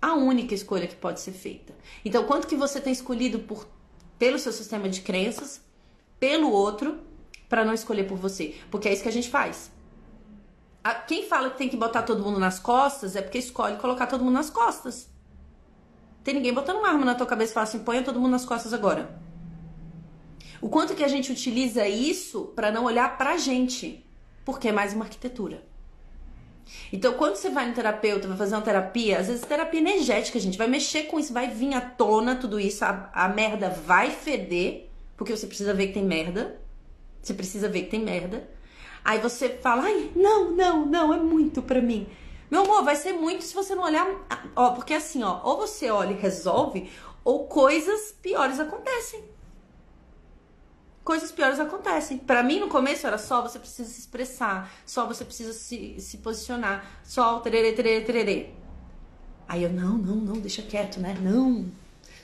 A única escolha que pode ser feita. Então, quanto que você tem escolhido por, pelo seu sistema de crenças, pelo outro, para não escolher por você? Porque é isso que a gente faz. A, quem fala que tem que botar todo mundo nas costas é porque escolhe colocar todo mundo nas costas. Tem ninguém botando uma arma na tua cabeça e fala assim: ponha todo mundo nas costas agora. O quanto que a gente utiliza isso para não olhar pra gente porque é mais uma arquitetura. Então, quando você vai no terapeuta, vai fazer uma terapia, às vezes terapia energética, gente, vai mexer com isso, vai vir à tona tudo isso, a, a merda vai feder, porque você precisa ver que tem merda. Você precisa ver que tem merda. Aí você fala, ai, não, não, não, é muito pra mim. Meu amor, vai ser muito se você não olhar. Ó, porque assim, ó, ou você olha e resolve, ou coisas piores acontecem coisas piores acontecem. Para mim, no começo, era só você precisa se expressar, só você precisa se, se posicionar, só tererê, tererê, tererê. Aí eu, não, não, não, deixa quieto, né? Não.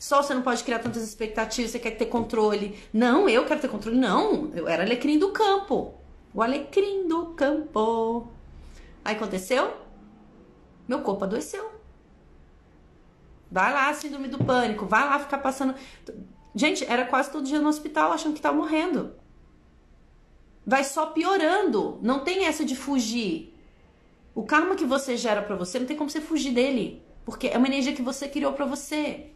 Só você não pode criar tantas expectativas, você quer ter controle. Não, eu quero ter controle. Não, eu era alecrim do campo. O alecrim do campo. Aí aconteceu? Meu corpo adoeceu. Vai lá, síndrome do pânico. Vai lá ficar passando. Gente, era quase todo dia no hospital achando que estava morrendo. Vai só piorando. Não tem essa de fugir. O karma que você gera para você não tem como você fugir dele, porque é uma energia que você criou para você.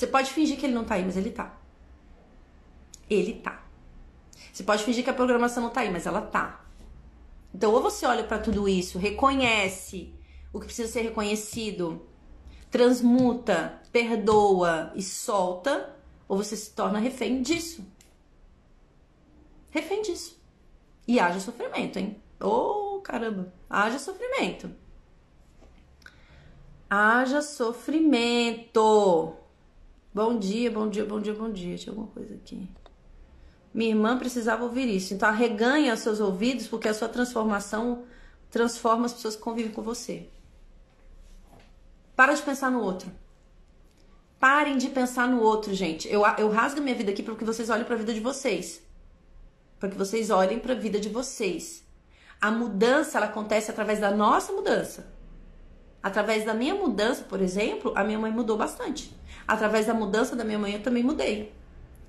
Você pode fingir que ele não tá aí, mas ele tá. Ele tá. Você pode fingir que a programação não tá aí, mas ela tá. Então, ou você olha para tudo isso, reconhece o que precisa ser reconhecido, transmuta, perdoa e solta, ou você se torna refém disso. Refém disso. E haja sofrimento, hein? Ô, oh, caramba, haja sofrimento. Haja sofrimento. Bom dia, bom dia, bom dia, bom dia. Tinha alguma coisa aqui. Minha irmã precisava ouvir isso. Então, arreganha seus ouvidos, porque a sua transformação transforma as pessoas que convivem com você. Para de pensar no outro. Parem de pensar no outro, gente. Eu, eu rasgo minha vida aqui para que vocês olhem para a vida de vocês. Para que vocês olhem para a vida de vocês. A mudança ela acontece através da nossa mudança. Através da minha mudança, por exemplo, a minha mãe mudou bastante. Através da mudança da minha mãe, eu também mudei.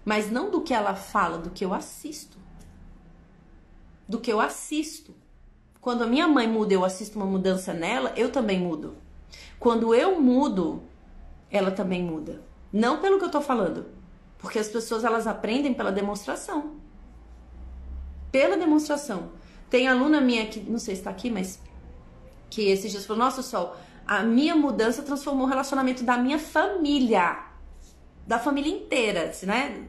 Mas não do que ela fala, do que eu assisto. Do que eu assisto. Quando a minha mãe muda, eu assisto uma mudança nela, eu também mudo. Quando eu mudo, ela também muda. Não pelo que eu tô falando, porque as pessoas elas aprendem pela demonstração. Pela demonstração. Tem aluna minha que, não sei se tá aqui, mas que esses dias falou: Nossa, Sol, a minha mudança transformou o relacionamento da minha família. Da família inteira, né?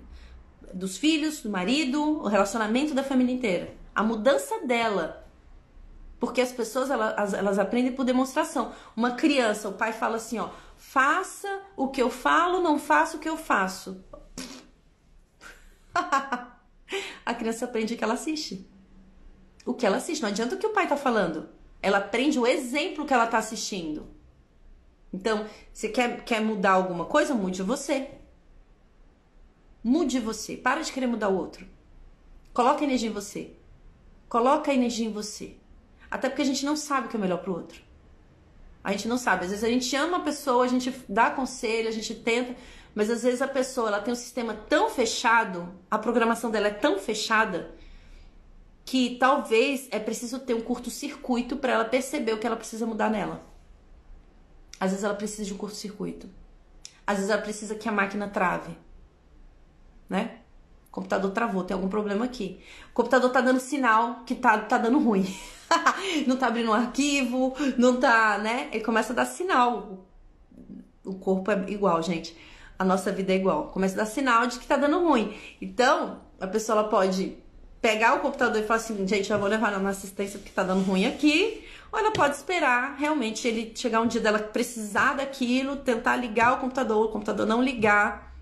Dos filhos, do marido, o relacionamento da família inteira. A mudança dela. Porque as pessoas, elas, elas aprendem por demonstração. Uma criança, o pai fala assim, ó. Faça o que eu falo, não faça o que eu faço. <laughs> a criança aprende o que ela assiste. O que ela assiste. Não adianta o que o pai tá falando. Ela aprende o exemplo que ela está assistindo. Então, você quer, quer mudar alguma coisa? Mude você. Mude você. Para de querer mudar o outro. Coloca energia em você. Coloca energia em você. Até porque a gente não sabe o que é melhor pro outro. A gente não sabe. Às vezes a gente ama a pessoa, a gente dá conselho, a gente tenta, mas às vezes a pessoa ela tem um sistema tão fechado, a programação dela é tão fechada que talvez é preciso ter um curto-circuito para ela perceber o que ela precisa mudar nela. Às vezes ela precisa de um curto-circuito. Às vezes ela precisa que a máquina trave. Né? O computador travou, tem algum problema aqui. O computador tá dando sinal que tá, tá dando ruim. <laughs> não tá abrindo um arquivo, não tá, né? Ele começa a dar sinal. O corpo é igual, gente. A nossa vida é igual. Começa a dar sinal de que tá dando ruim. Então, a pessoa ela pode pegar o computador e falar assim, gente, eu vou levar na assistência porque tá dando ruim aqui. Ou ela pode esperar realmente ele chegar um dia dela precisar daquilo, tentar ligar o computador, o computador não ligar.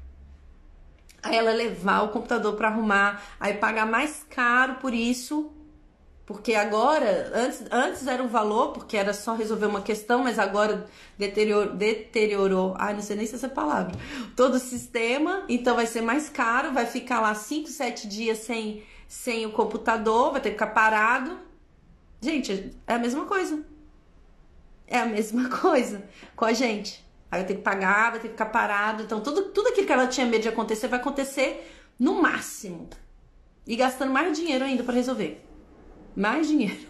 Aí ela levar o computador para arrumar, aí pagar mais caro por isso. Porque agora, antes, antes era um valor, porque era só resolver uma questão, mas agora deteriorou, deteriorou, ai, não sei nem se é essa palavra, todo o sistema, então vai ser mais caro, vai ficar lá 5, 7 dias sem, sem o computador, vai ter que ficar parado. Gente, é a mesma coisa. É a mesma <laughs> coisa com a gente. Aí vai ter que pagar, vai ter que ficar parado. Então, tudo, tudo aquilo que ela tinha medo de acontecer vai acontecer no máximo. E gastando mais dinheiro ainda para resolver. Mais dinheiro.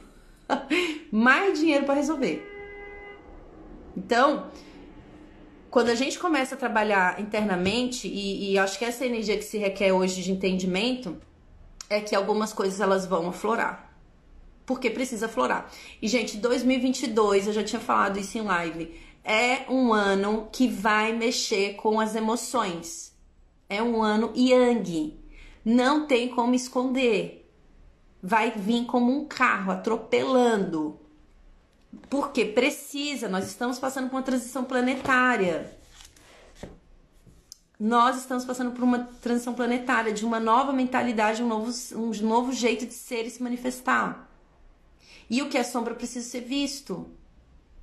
<laughs> mais dinheiro para resolver. Então, quando a gente começa a trabalhar internamente, e, e acho que essa energia que se requer hoje de entendimento, é que algumas coisas elas vão aflorar. Porque precisa aflorar. E, gente, 2022, eu já tinha falado isso em live, é um ano que vai mexer com as emoções. É um ano yang. Não tem como esconder. Vai vir como um carro atropelando. Porque precisa, nós estamos passando por uma transição planetária nós estamos passando por uma transição planetária, de uma nova mentalidade, um novo, um novo jeito de ser e se manifestar. E o que é sombra precisa ser visto.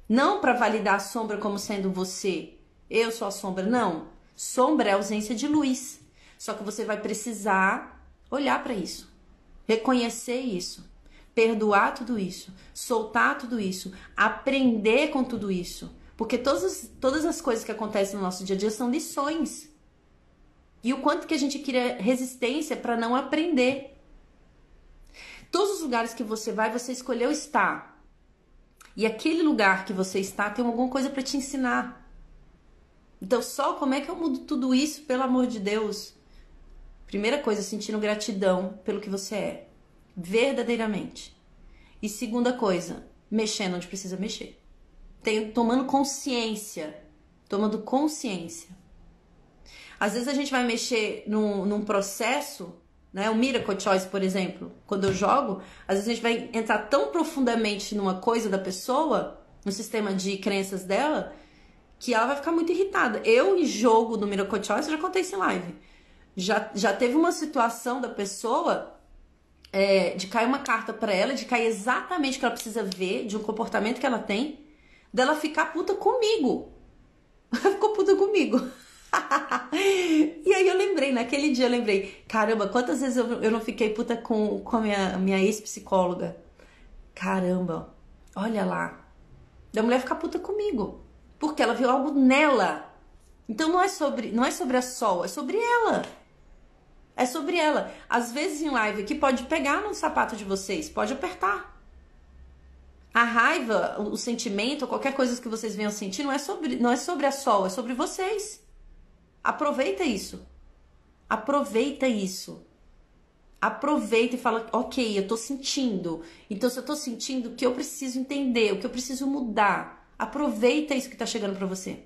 Não para validar a sombra como sendo você. Eu sou a sombra, não. Sombra é ausência de luz. Só que você vai precisar olhar para isso, reconhecer isso, perdoar tudo isso, soltar tudo isso, aprender com tudo isso. Porque todas as, todas as coisas que acontecem no nosso dia a dia são lições. E o quanto que a gente cria resistência para não aprender. Todos os lugares que você vai, você escolheu estar. E aquele lugar que você está tem alguma coisa para te ensinar. Então, só como é que eu mudo tudo isso, pelo amor de Deus? Primeira coisa, sentindo gratidão pelo que você é, verdadeiramente. E segunda coisa, mexendo onde precisa mexer. Tem, tomando consciência, tomando consciência. Às vezes a gente vai mexer num, num processo, né? O Miracle Choice, por exemplo, quando eu jogo, às vezes a gente vai entrar tão profundamente numa coisa da pessoa, no sistema de crenças dela, que ela vai ficar muito irritada. Eu, em jogo do Miracle Choice, já contei isso em live. Já, já teve uma situação da pessoa é, de cair uma carta para ela, de cair exatamente o que ela precisa ver, de um comportamento que ela tem, dela ficar puta comigo. <laughs> Ela ficou puta comigo. <laughs> e aí eu lembrei, naquele dia eu lembrei, caramba, quantas vezes eu, eu não fiquei puta com, com a minha, minha ex-psicóloga? Caramba, olha lá. Da mulher ficar puta comigo. Porque ela viu algo nela. Então não é sobre, não é sobre a Sol, é sobre ela. É sobre ela. Às vezes em live aqui pode pegar no sapato de vocês, pode apertar. A raiva, o sentimento, qualquer coisa que vocês venham sentir, não é sobre, não é sobre a Sol, é sobre vocês. Aproveita isso. Aproveita isso. Aproveita e fala, ok, eu tô sentindo. Então, se eu tô sentindo, o que eu preciso entender, o que eu preciso mudar. Aproveita isso que tá chegando para você.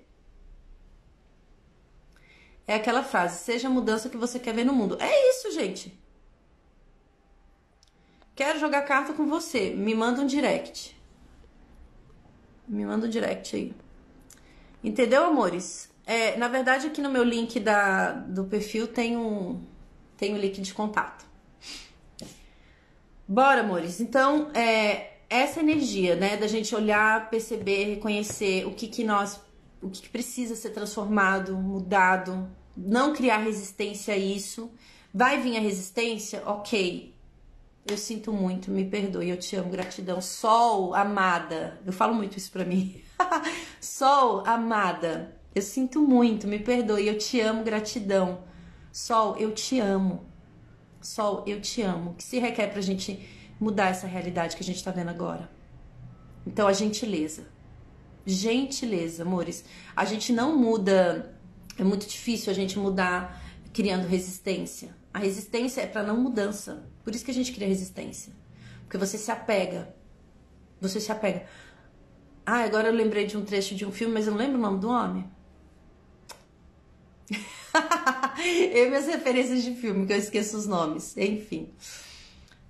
É aquela frase: seja a mudança que você quer ver no mundo. É isso, gente. Quero jogar carta com você. Me manda um direct. Me manda um direct aí. Entendeu, amores? É, na verdade, aqui no meu link da, do perfil tem um, tem um link de contato. Bora, amores. Então, é, essa energia, né, da gente olhar, perceber, reconhecer o que que nós, o que, que precisa ser transformado, mudado, não criar resistência a isso. Vai vir a resistência? Ok. Eu sinto muito, me perdoe, eu te amo, gratidão. Sol, amada. Eu falo muito isso pra mim. <laughs> Sol, amada. Eu sinto muito, me perdoe, eu te amo, gratidão. Sol, eu te amo. Sol, eu te amo. O que se requer pra gente mudar essa realidade que a gente tá vendo agora? Então, a gentileza. Gentileza, amores. A gente não muda é muito difícil a gente mudar criando resistência. A resistência é para não mudança. Por isso que a gente cria resistência. Porque você se apega. Você se apega. Ah, agora eu lembrei de um trecho de um filme, mas eu não lembro o nome do homem. <laughs> eu e minhas referências de filme, que eu esqueço os nomes. Enfim.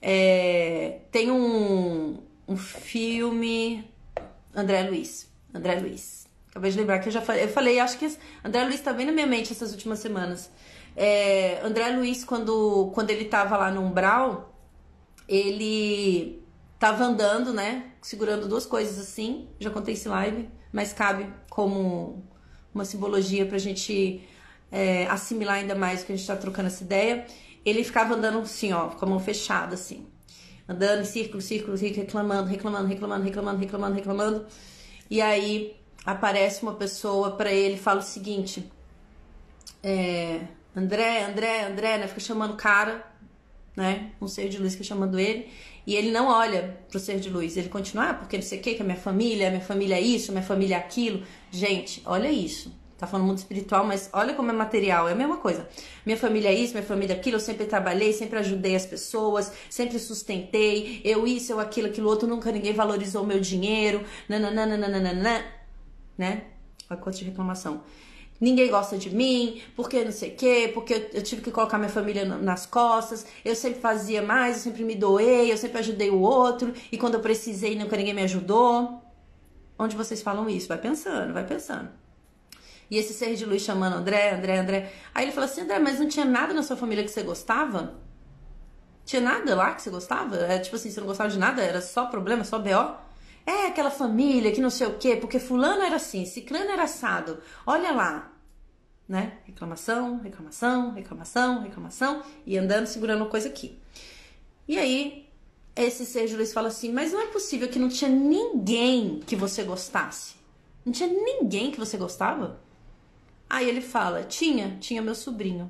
É, tem um, um filme. André Luiz. André Luiz. Acabei de lembrar que eu já falei. Eu falei, acho que André Luiz tá bem na minha mente essas últimas semanas. É, André Luiz, quando, quando ele tava lá no Umbral, ele tava andando, né? Segurando duas coisas assim. Já contei esse live, mas cabe como uma simbologia pra gente é, assimilar ainda mais que a gente tá trocando essa ideia. Ele ficava andando assim, ó, com a mão fechada, assim. Andando em círculo, círculo, reclamando, reclamando, reclamando, reclamando, reclamando, reclamando. E aí aparece uma pessoa para ele e fala o seguinte: é, André, André, André, né? Fica chamando o cara, né? Um ser de luz fica chamando ele. E ele não olha pro ser de luz. Ele continua, ah, porque não sei o que, que a minha família, minha família é isso, minha família é aquilo. Gente, olha isso. Tá falando mundo espiritual, mas olha como é material, é a mesma coisa. Minha família é isso, minha família é aquilo, eu sempre trabalhei, sempre ajudei as pessoas, sempre sustentei, eu isso, eu aquilo, aquilo outro, nunca ninguém valorizou o meu dinheiro, nananana né? Pacote de reclamação. Ninguém gosta de mim, porque não sei o quê, porque eu tive que colocar minha família nas costas, eu sempre fazia mais, eu sempre me doei, eu sempre ajudei o outro, e quando eu precisei nunca ninguém me ajudou. Onde vocês falam isso? Vai pensando, vai pensando. E esse ser de luz chamando André, André, André. Aí ele falou assim: André, mas não tinha nada na sua família que você gostava? Tinha nada lá que você gostava? É tipo assim, você não gostava de nada? Era só problema, só BO? É aquela família que não sei o quê, porque fulano era assim, ciclano era assado. Olha lá, né? Reclamação, reclamação, reclamação, reclamação e andando segurando coisa aqui. E aí, esse Sérgio Luiz fala assim: Mas não é possível que não tinha ninguém que você gostasse. Não tinha ninguém que você gostava? Aí ele fala: Tinha, tinha meu sobrinho.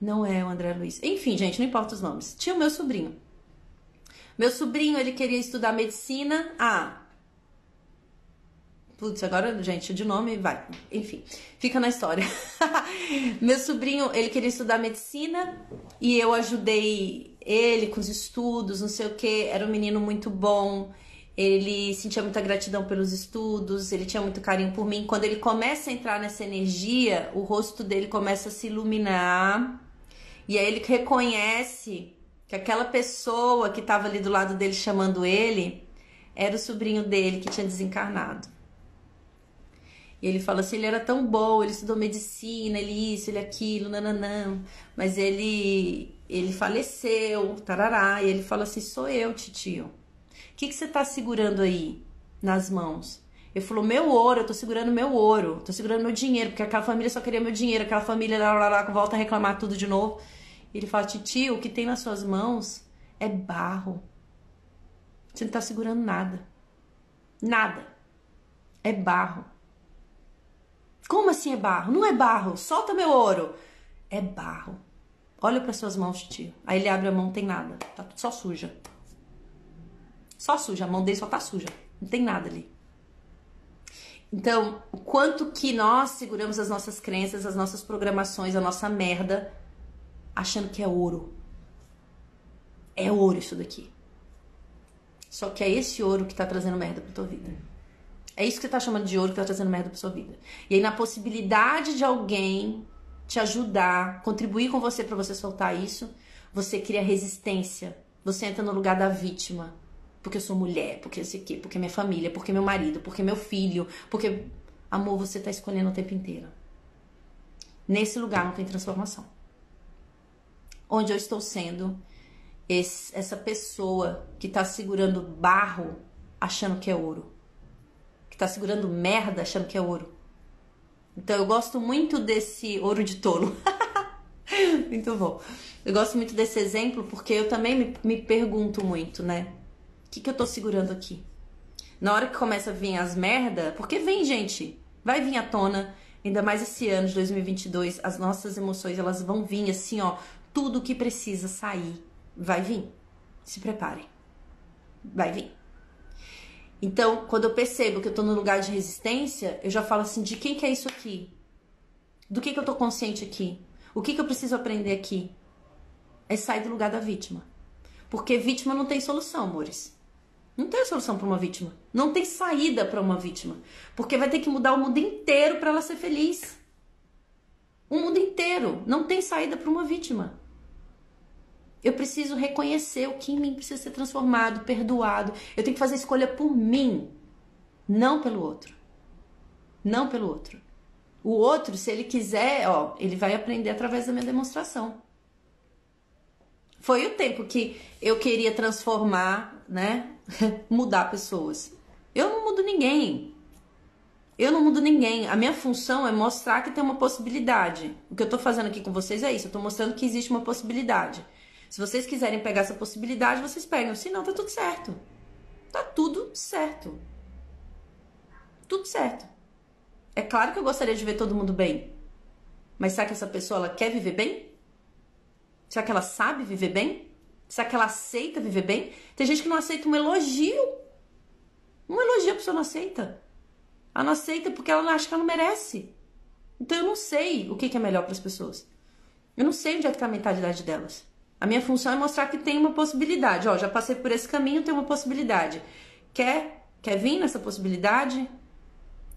Não é o André Luiz. Enfim, gente, não importa os nomes. Tinha o meu sobrinho. Meu sobrinho, ele queria estudar medicina. Ah. Putz, agora, gente, de nome vai. Enfim, fica na história. <laughs> Meu sobrinho, ele queria estudar medicina e eu ajudei ele com os estudos, não sei o que. Era um menino muito bom. Ele sentia muita gratidão pelos estudos, ele tinha muito carinho por mim. Quando ele começa a entrar nessa energia, o rosto dele começa a se iluminar. E aí ele reconhece que aquela pessoa que estava ali do lado dele chamando ele era o sobrinho dele que tinha desencarnado. E ele fala assim: ele era tão bom, ele estudou medicina, ele isso, ele aquilo, nananã. Mas ele, ele faleceu, tarará. E ele fala assim: sou eu, titio. O que, que você tá segurando aí nas mãos? Ele falou: meu ouro, eu tô segurando meu ouro, tô segurando meu dinheiro, porque aquela família só queria meu dinheiro, aquela família lá, lá, lá, volta a reclamar tudo de novo. Ele fala: titio, o que tem nas suas mãos é barro. Você não tá segurando nada. Nada. É barro. Como assim é barro? Não é barro, solta meu ouro. É barro. Olha para suas mãos, tio. Aí ele abre a mão, tem nada. Tá só suja. Só suja, a mão dele só tá suja. Não tem nada ali. Então, o quanto que nós seguramos as nossas crenças, as nossas programações, a nossa merda, achando que é ouro. É ouro isso daqui. Só que é esse ouro que tá trazendo merda pra tua vida. É isso que você tá chamando de ouro que tá trazendo merda pra sua vida. E aí, na possibilidade de alguém te ajudar, contribuir com você para você soltar isso, você cria resistência. Você entra no lugar da vítima. Porque eu sou mulher, porque eu sei o quê, porque minha família, porque meu marido, porque meu filho, porque. Amor, você tá escolhendo o tempo inteiro. Nesse lugar não tem transformação. Onde eu estou sendo esse, essa pessoa que tá segurando barro achando que é ouro que tá segurando merda achando que é ouro. Então eu gosto muito desse ouro de tolo. <laughs> muito bom. Eu gosto muito desse exemplo porque eu também me, me pergunto muito, né? Que, que eu tô segurando aqui? Na hora que começa a vir as merda, porque vem, gente, vai vir à tona, ainda mais esse ano de 2022, as nossas emoções, elas vão vir assim, ó, tudo que precisa sair vai vir. Se preparem. Vai vir. Então, quando eu percebo que eu tô no lugar de resistência, eu já falo assim: de quem que é isso aqui? Do que que eu tô consciente aqui? O que que eu preciso aprender aqui? É sair do lugar da vítima. Porque vítima não tem solução, amores. Não tem solução para uma vítima. Não tem saída para uma vítima. Porque vai ter que mudar o mundo inteiro para ela ser feliz. O mundo inteiro. Não tem saída para uma vítima. Eu preciso reconhecer o que em mim precisa ser transformado, perdoado. Eu tenho que fazer escolha por mim, não pelo outro. Não pelo outro. O outro, se ele quiser, ó, ele vai aprender através da minha demonstração. Foi o tempo que eu queria transformar, né? <laughs> Mudar pessoas. Eu não mudo ninguém. Eu não mudo ninguém. A minha função é mostrar que tem uma possibilidade. O que eu tô fazendo aqui com vocês é isso. Eu tô mostrando que existe uma possibilidade. Se vocês quiserem pegar essa possibilidade, vocês pegam. Se não, tá tudo certo. Tá tudo certo. Tudo certo. É claro que eu gostaria de ver todo mundo bem. Mas será que essa pessoa ela quer viver bem? Será que ela sabe viver bem? Será que ela aceita viver bem? Tem gente que não aceita um elogio. Um elogio a pessoa não aceita. Ela não aceita porque ela acha que ela não merece. Então eu não sei o que é melhor para as pessoas. Eu não sei onde é que está a mentalidade delas. A minha função é mostrar que tem uma possibilidade. Ó, já passei por esse caminho, tem uma possibilidade. Quer, quer vir nessa possibilidade?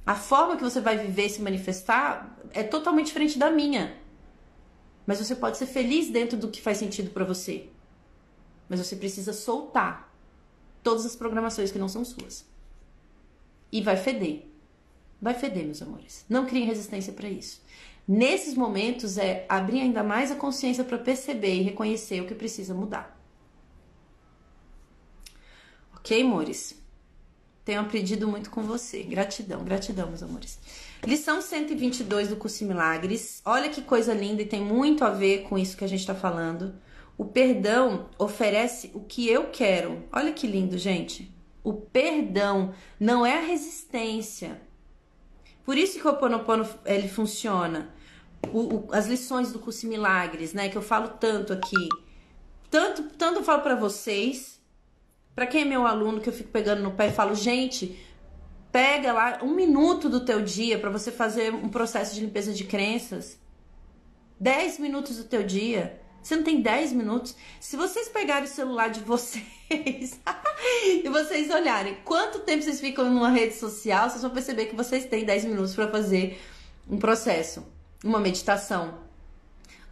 A forma que você vai viver e se manifestar é totalmente diferente da minha. Mas você pode ser feliz dentro do que faz sentido para você. Mas você precisa soltar todas as programações que não são suas. E vai feder. Vai feder, meus amores. Não criem resistência para isso. Nesses momentos é abrir ainda mais a consciência para perceber e reconhecer o que precisa mudar. Ok, amores? Tenho aprendido muito com você. Gratidão, gratidão, meus amores. Lição 122 do curso Milagres. Olha que coisa linda e tem muito a ver com isso que a gente está falando. O perdão oferece o que eu quero. Olha que lindo, gente. O perdão não é a resistência. Por isso que o Oponopono ele funciona o, o, as lições do curso Milagres, né? Que eu falo tanto aqui. Tanto, tanto eu falo para vocês, para quem é meu aluno, que eu fico pegando no pé e falo, gente, pega lá um minuto do teu dia para você fazer um processo de limpeza de crenças. Dez minutos do teu dia. Você não tem 10 minutos? Se vocês pegarem o celular de vocês <laughs> e vocês olharem quanto tempo vocês ficam numa rede social, vocês vão perceber que vocês têm 10 minutos para fazer um processo, uma meditação,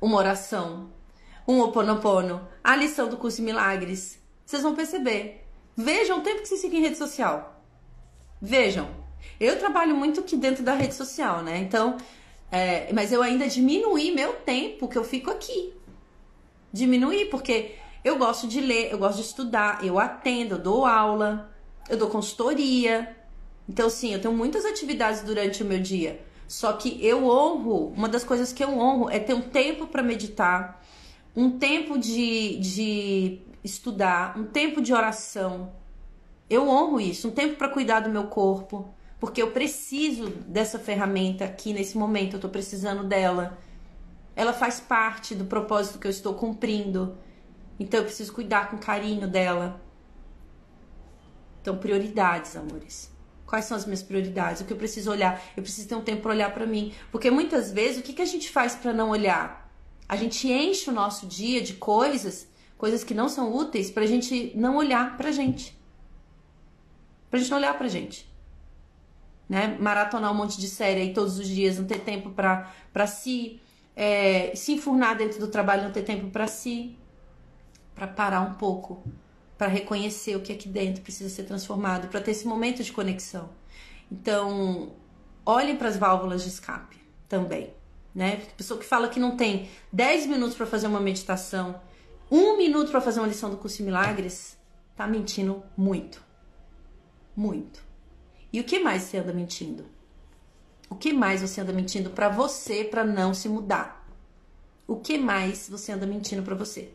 uma oração, um oponopono, a lição do curso de milagres. Vocês vão perceber. Vejam o tempo que vocês ficam em rede social. Vejam. Eu trabalho muito aqui dentro da rede social, né? Então, é, mas eu ainda diminuí meu tempo que eu fico aqui. Diminuí, porque eu gosto de ler, eu gosto de estudar, eu atendo, eu dou aula, eu dou consultoria. Então, sim, eu tenho muitas atividades durante o meu dia. Só que eu honro, uma das coisas que eu honro é ter um tempo para meditar, um tempo de, de estudar, um tempo de oração. Eu honro isso, um tempo para cuidar do meu corpo, porque eu preciso dessa ferramenta aqui nesse momento, eu tô precisando dela. Ela faz parte do propósito que eu estou cumprindo. Então eu preciso cuidar com carinho dela. Então, prioridades, amores. Quais são as minhas prioridades? O que eu preciso olhar? Eu preciso ter um tempo para olhar para mim. Porque muitas vezes, o que, que a gente faz para não olhar? A gente enche o nosso dia de coisas, coisas que não são úteis, para a gente não olhar pra gente. Pra gente não olhar pra gente né? Maratonar um monte de série aí todos os dias, não ter tempo para si, é, se enfurnar dentro do trabalho, não ter tempo para si, para parar um pouco, para reconhecer o que aqui dentro precisa ser transformado, para ter esse momento de conexão. Então, olhem para as válvulas de escape também, né? Pessoa que fala que não tem 10 minutos para fazer uma meditação, um minuto para fazer uma lição do curso de milagres, tá mentindo muito. Muito. E o que mais você anda mentindo? O que mais você anda mentindo para você para não se mudar? O que mais você anda mentindo para você?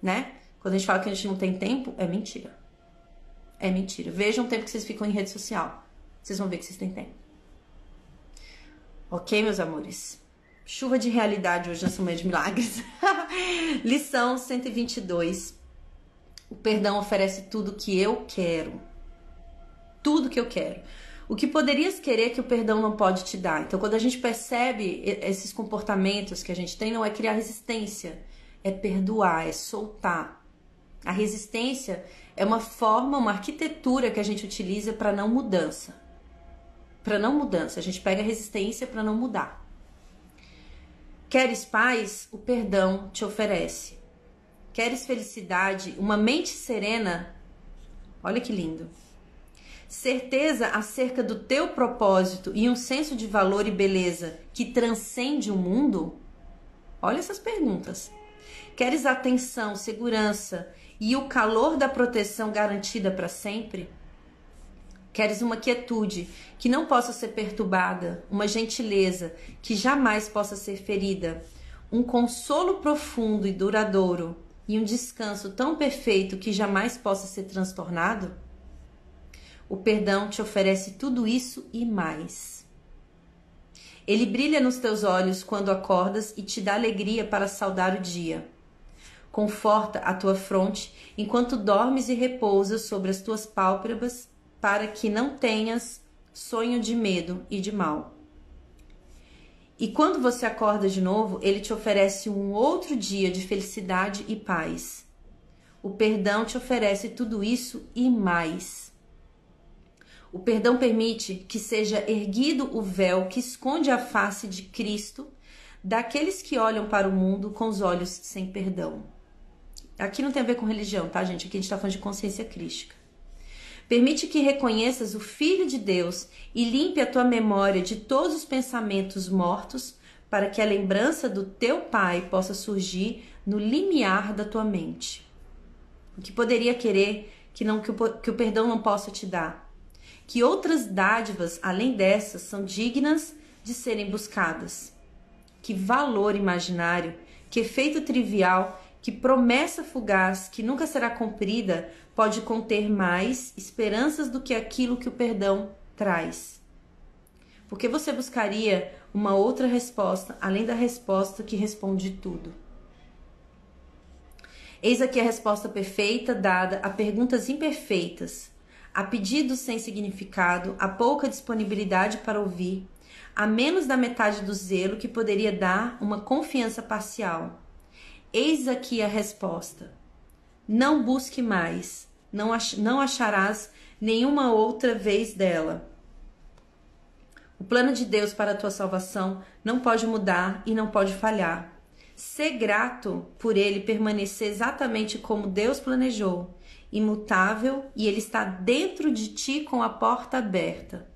Né? Quando a gente fala que a gente não tem tempo, é mentira. É mentira. Vejam o tempo que vocês ficam em rede social. Vocês vão ver que vocês têm tempo. Ok, meus amores? Chuva de realidade hoje na Semana de Milagres. <laughs> Lição 122. O perdão oferece tudo que eu quero tudo que eu quero. O que poderias querer que o perdão não pode te dar. Então, quando a gente percebe esses comportamentos que a gente tem, não é criar resistência, é perdoar, é soltar. A resistência é uma forma, uma arquitetura que a gente utiliza para não mudança. Para não mudança, a gente pega a resistência para não mudar. Queres paz? O perdão te oferece. Queres felicidade? Uma mente serena? Olha que lindo certeza acerca do teu propósito e um senso de valor e beleza que transcende o mundo? Olha essas perguntas. Queres atenção, segurança e o calor da proteção garantida para sempre? Queres uma quietude que não possa ser perturbada, uma gentileza que jamais possa ser ferida, um consolo profundo e duradouro e um descanso tão perfeito que jamais possa ser transtornado? O perdão te oferece tudo isso e mais. Ele brilha nos teus olhos quando acordas e te dá alegria para saudar o dia. Conforta a tua fronte enquanto dormes e repousas sobre as tuas pálpebras, para que não tenhas sonho de medo e de mal. E quando você acorda de novo, ele te oferece um outro dia de felicidade e paz. O perdão te oferece tudo isso e mais. O perdão permite que seja erguido o véu que esconde a face de Cristo daqueles que olham para o mundo com os olhos sem perdão. Aqui não tem a ver com religião, tá, gente? Aqui a gente está falando de consciência crística. Permite que reconheças o Filho de Deus e limpe a tua memória de todos os pensamentos mortos, para que a lembrança do teu Pai possa surgir no limiar da tua mente. O que poderia querer que, não, que, o, que o perdão não possa te dar? Que outras dádivas além dessas são dignas de serem buscadas. Que valor imaginário, que efeito trivial, que promessa fugaz que nunca será cumprida pode conter mais esperanças do que aquilo que o perdão traz. Porque você buscaria uma outra resposta além da resposta que responde tudo. Eis aqui a resposta perfeita dada a perguntas imperfeitas a pedidos sem significado, a pouca disponibilidade para ouvir, a menos da metade do zelo que poderia dar uma confiança parcial. Eis aqui a resposta. Não busque mais, não, ach não acharás nenhuma outra vez dela. O plano de Deus para a tua salvação não pode mudar e não pode falhar. Ser grato por ele permanecer exatamente como Deus planejou, imutável, e ele está dentro de ti com a porta aberta.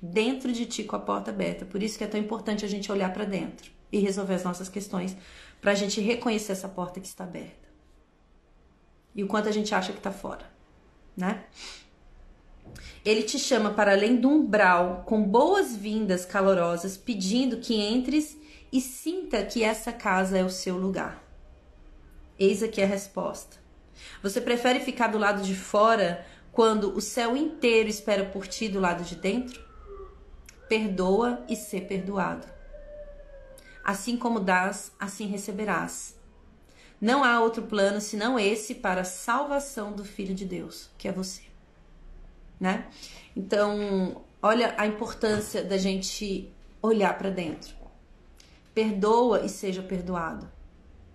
Dentro de ti com a porta aberta. Por isso que é tão importante a gente olhar para dentro e resolver as nossas questões, para a gente reconhecer essa porta que está aberta. E o quanto a gente acha que está fora, né? Ele te chama para além do umbral com boas-vindas calorosas, pedindo que entres e sinta que essa casa é o seu lugar. Eis aqui a resposta. Você prefere ficar do lado de fora quando o céu inteiro espera por ti do lado de dentro? Perdoa e ser perdoado. Assim como dás, assim receberás. Não há outro plano senão esse para a salvação do Filho de Deus, que é você. Né? Então, olha a importância da gente olhar para dentro. Perdoa e seja perdoado.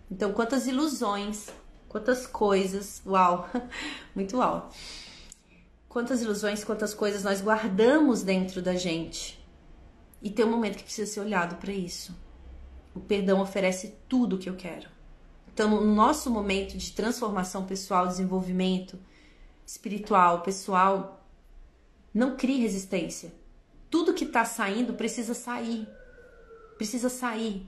Então, quantas ilusões, quantas coisas, uau, <laughs> muito uau. Quantas ilusões, quantas coisas nós guardamos dentro da gente. E tem um momento que precisa ser olhado para isso. O perdão oferece tudo o que eu quero. Então, no nosso momento de transformação pessoal, desenvolvimento espiritual, pessoal, não crie resistência. Tudo que está saindo precisa sair precisa sair.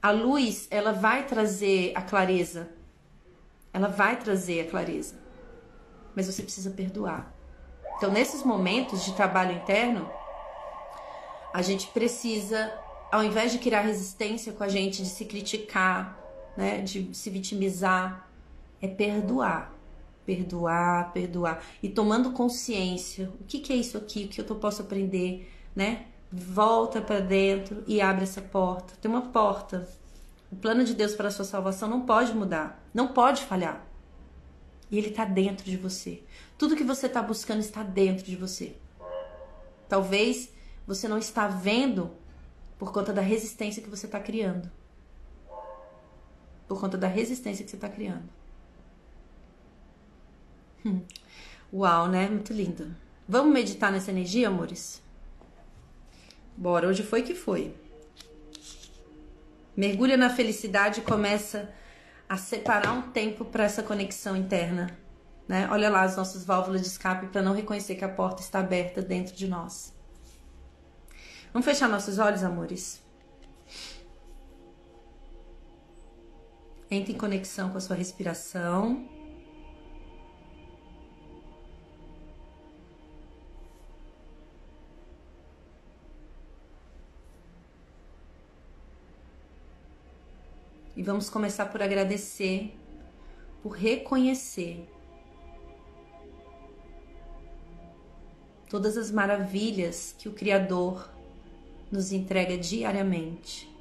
A luz, ela vai trazer a clareza. Ela vai trazer a clareza. Mas você precisa perdoar. Então, nesses momentos de trabalho interno, a gente precisa, ao invés de criar resistência com a gente, de se criticar, né, de se vitimizar, é perdoar. Perdoar, perdoar. E tomando consciência, o que, que é isso aqui, o que eu posso aprender, né? Volta para dentro e abre essa porta. Tem uma porta. O plano de Deus para a sua salvação não pode mudar, não pode falhar. E ele está dentro de você. Tudo que você está buscando está dentro de você. Talvez você não está vendo por conta da resistência que você está criando. Por conta da resistência que você está criando. Hum. Uau, né? Muito lindo. Vamos meditar nessa energia, amores? Bora, hoje foi que foi. Mergulha na felicidade e começa a separar um tempo para essa conexão interna. Né? Olha lá as nossas válvulas de escape para não reconhecer que a porta está aberta dentro de nós. Vamos fechar nossos olhos, amores? Entre em conexão com a sua respiração. E vamos começar por agradecer, por reconhecer todas as maravilhas que o Criador nos entrega diariamente.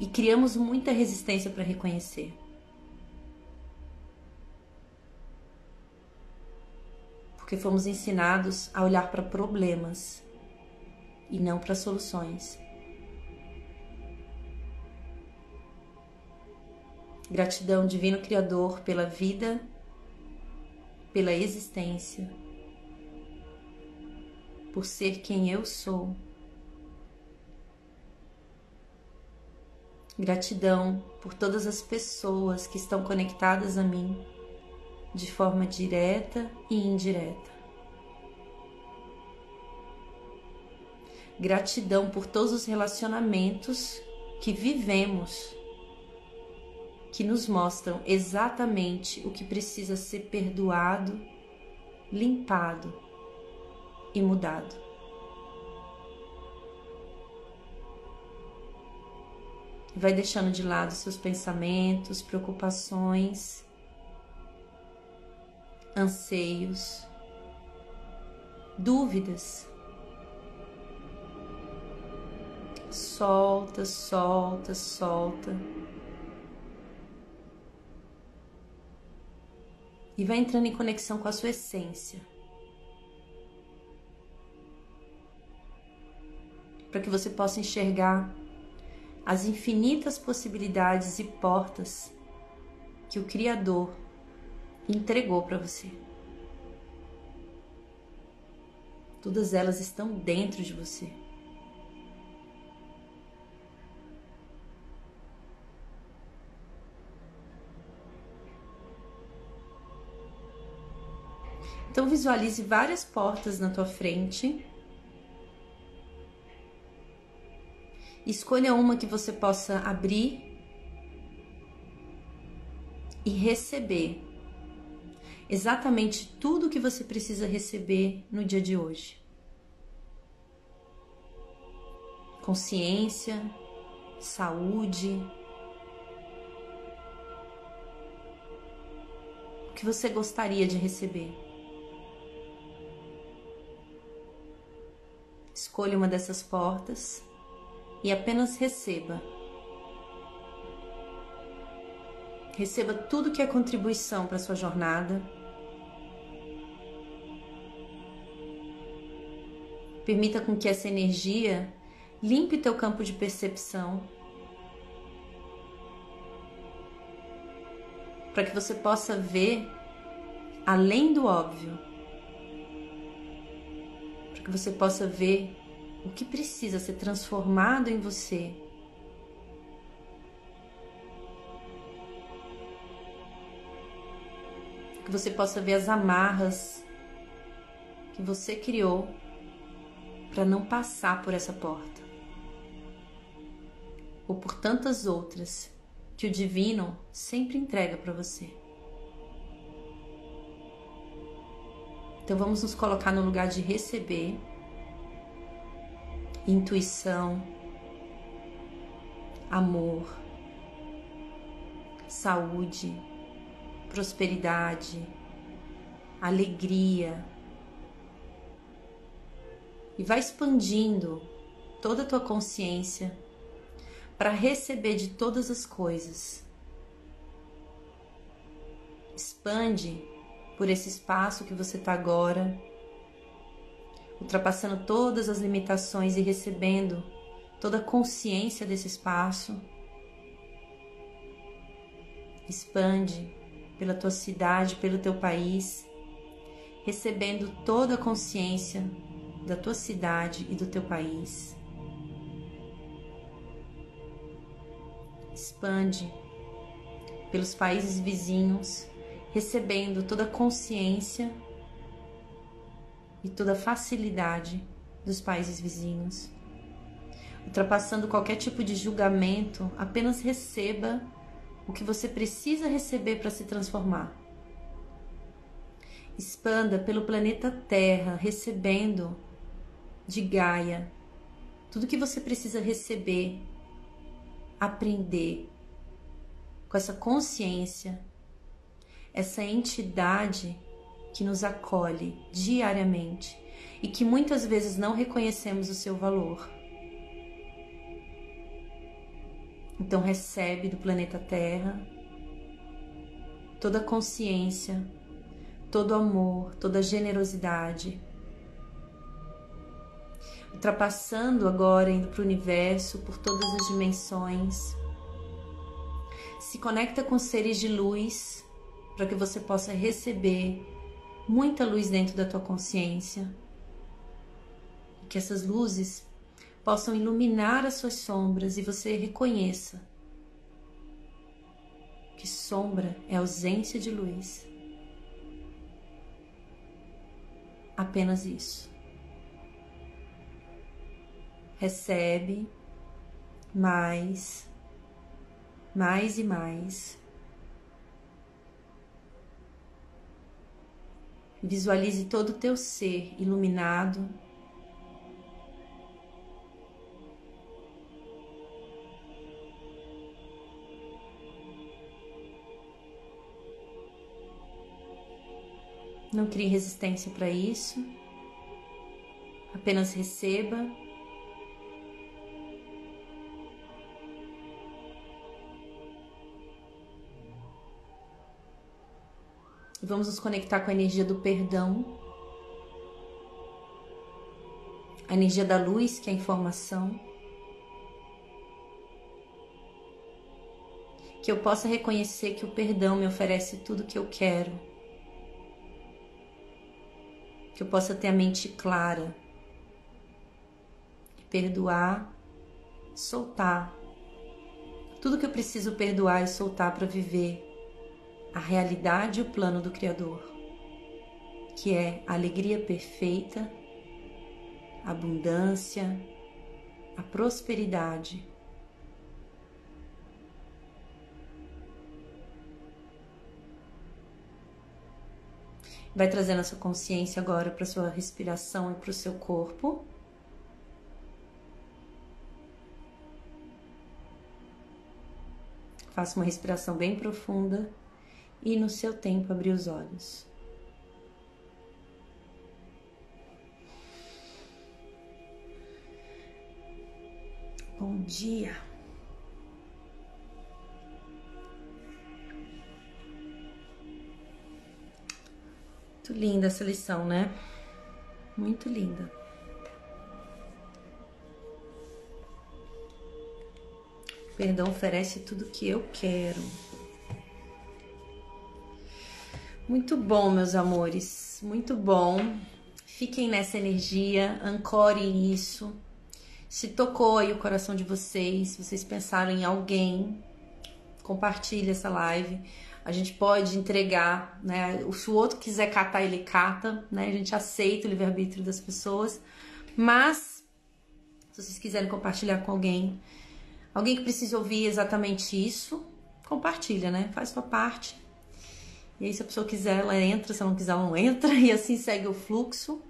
E criamos muita resistência para reconhecer. Porque fomos ensinados a olhar para problemas e não para soluções. Gratidão, Divino Criador, pela vida, pela existência, por ser quem eu sou. Gratidão por todas as pessoas que estão conectadas a mim de forma direta e indireta. Gratidão por todos os relacionamentos que vivemos que nos mostram exatamente o que precisa ser perdoado, limpado e mudado. Vai deixando de lado seus pensamentos, preocupações, anseios, dúvidas. Solta, solta, solta. E vai entrando em conexão com a sua essência. Para que você possa enxergar as infinitas possibilidades e portas que o Criador entregou para você. Todas elas estão dentro de você. Então visualize várias portas na tua frente. Escolha uma que você possa abrir e receber exatamente tudo o que você precisa receber no dia de hoje. Consciência, saúde, o que você gostaria de receber. Escolha uma dessas portas e apenas receba. Receba tudo que é contribuição para sua jornada. Permita com que essa energia limpe teu campo de percepção. Para que você possa ver além do óbvio que você possa ver o que precisa ser transformado em você. Que você possa ver as amarras que você criou para não passar por essa porta. Ou por tantas outras que o divino sempre entrega para você. Então vamos nos colocar no lugar de receber intuição, amor, saúde, prosperidade, alegria. E vai expandindo toda a tua consciência para receber de todas as coisas. Expande por esse espaço que você está agora, ultrapassando todas as limitações e recebendo toda a consciência desse espaço. Expande pela tua cidade, pelo teu país, recebendo toda a consciência da tua cidade e do teu país. Expande pelos países vizinhos recebendo toda a consciência e toda facilidade dos países vizinhos. Ultrapassando qualquer tipo de julgamento, apenas receba o que você precisa receber para se transformar. Expanda pelo planeta Terra, recebendo de Gaia tudo que você precisa receber, aprender com essa consciência essa entidade que nos acolhe diariamente e que muitas vezes não reconhecemos o seu valor. Então recebe do planeta Terra toda a consciência, todo amor, toda generosidade. Ultrapassando agora, indo para o universo, por todas as dimensões. Se conecta com seres de luz para que você possa receber muita luz dentro da tua consciência. Que essas luzes possam iluminar as suas sombras e você reconheça que sombra é ausência de luz. Apenas isso. Recebe mais, mais e mais Visualize todo o teu ser iluminado. Não crie resistência para isso. Apenas receba Vamos nos conectar com a energia do perdão, a energia da luz, que é a informação. que eu possa reconhecer que o perdão me oferece tudo que eu quero. Que eu possa ter a mente clara. Perdoar, soltar. Tudo que eu preciso perdoar e soltar para viver a realidade e o plano do Criador, que é a alegria perfeita, a abundância, a prosperidade Vai trazendo a sua consciência agora para sua respiração e para o seu corpo. Faça uma respiração bem profunda e no seu tempo abrir os olhos. Bom dia. Muito linda essa lição, né? Muito linda. Perdão oferece tudo que eu quero. Muito bom, meus amores. Muito bom. Fiquem nessa energia, ancorem isso. Se tocou aí o coração de vocês, se vocês pensaram em alguém, compartilhe essa live a gente pode entregar, né? Se o outro quiser catar, ele cata, né? A gente aceita o livre-arbítrio das pessoas, mas se vocês quiserem compartilhar com alguém, alguém que precise ouvir exatamente isso, compartilha, né? Faz sua parte. E aí, se a pessoa quiser, ela entra, se ela não quiser, ela não entra, <laughs> e assim segue o fluxo.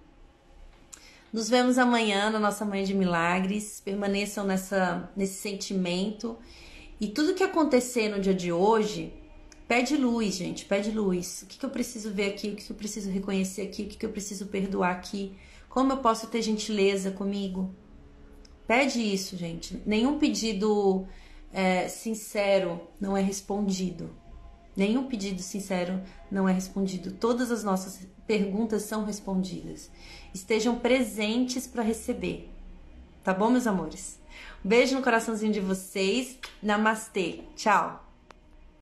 Nos vemos amanhã na nossa Manhã de Milagres. Permaneçam nessa, nesse sentimento. E tudo que acontecer no dia de hoje, Pede luz, gente, pede luz. O que, que eu preciso ver aqui? O que, que eu preciso reconhecer aqui? O que, que eu preciso perdoar aqui? Como eu posso ter gentileza comigo? Pede isso, gente. Nenhum pedido é, sincero não é respondido. Nenhum pedido sincero não é respondido. Todas as nossas perguntas são respondidas. Estejam presentes para receber. Tá bom, meus amores? Um beijo no coraçãozinho de vocês. Namastê. Tchau.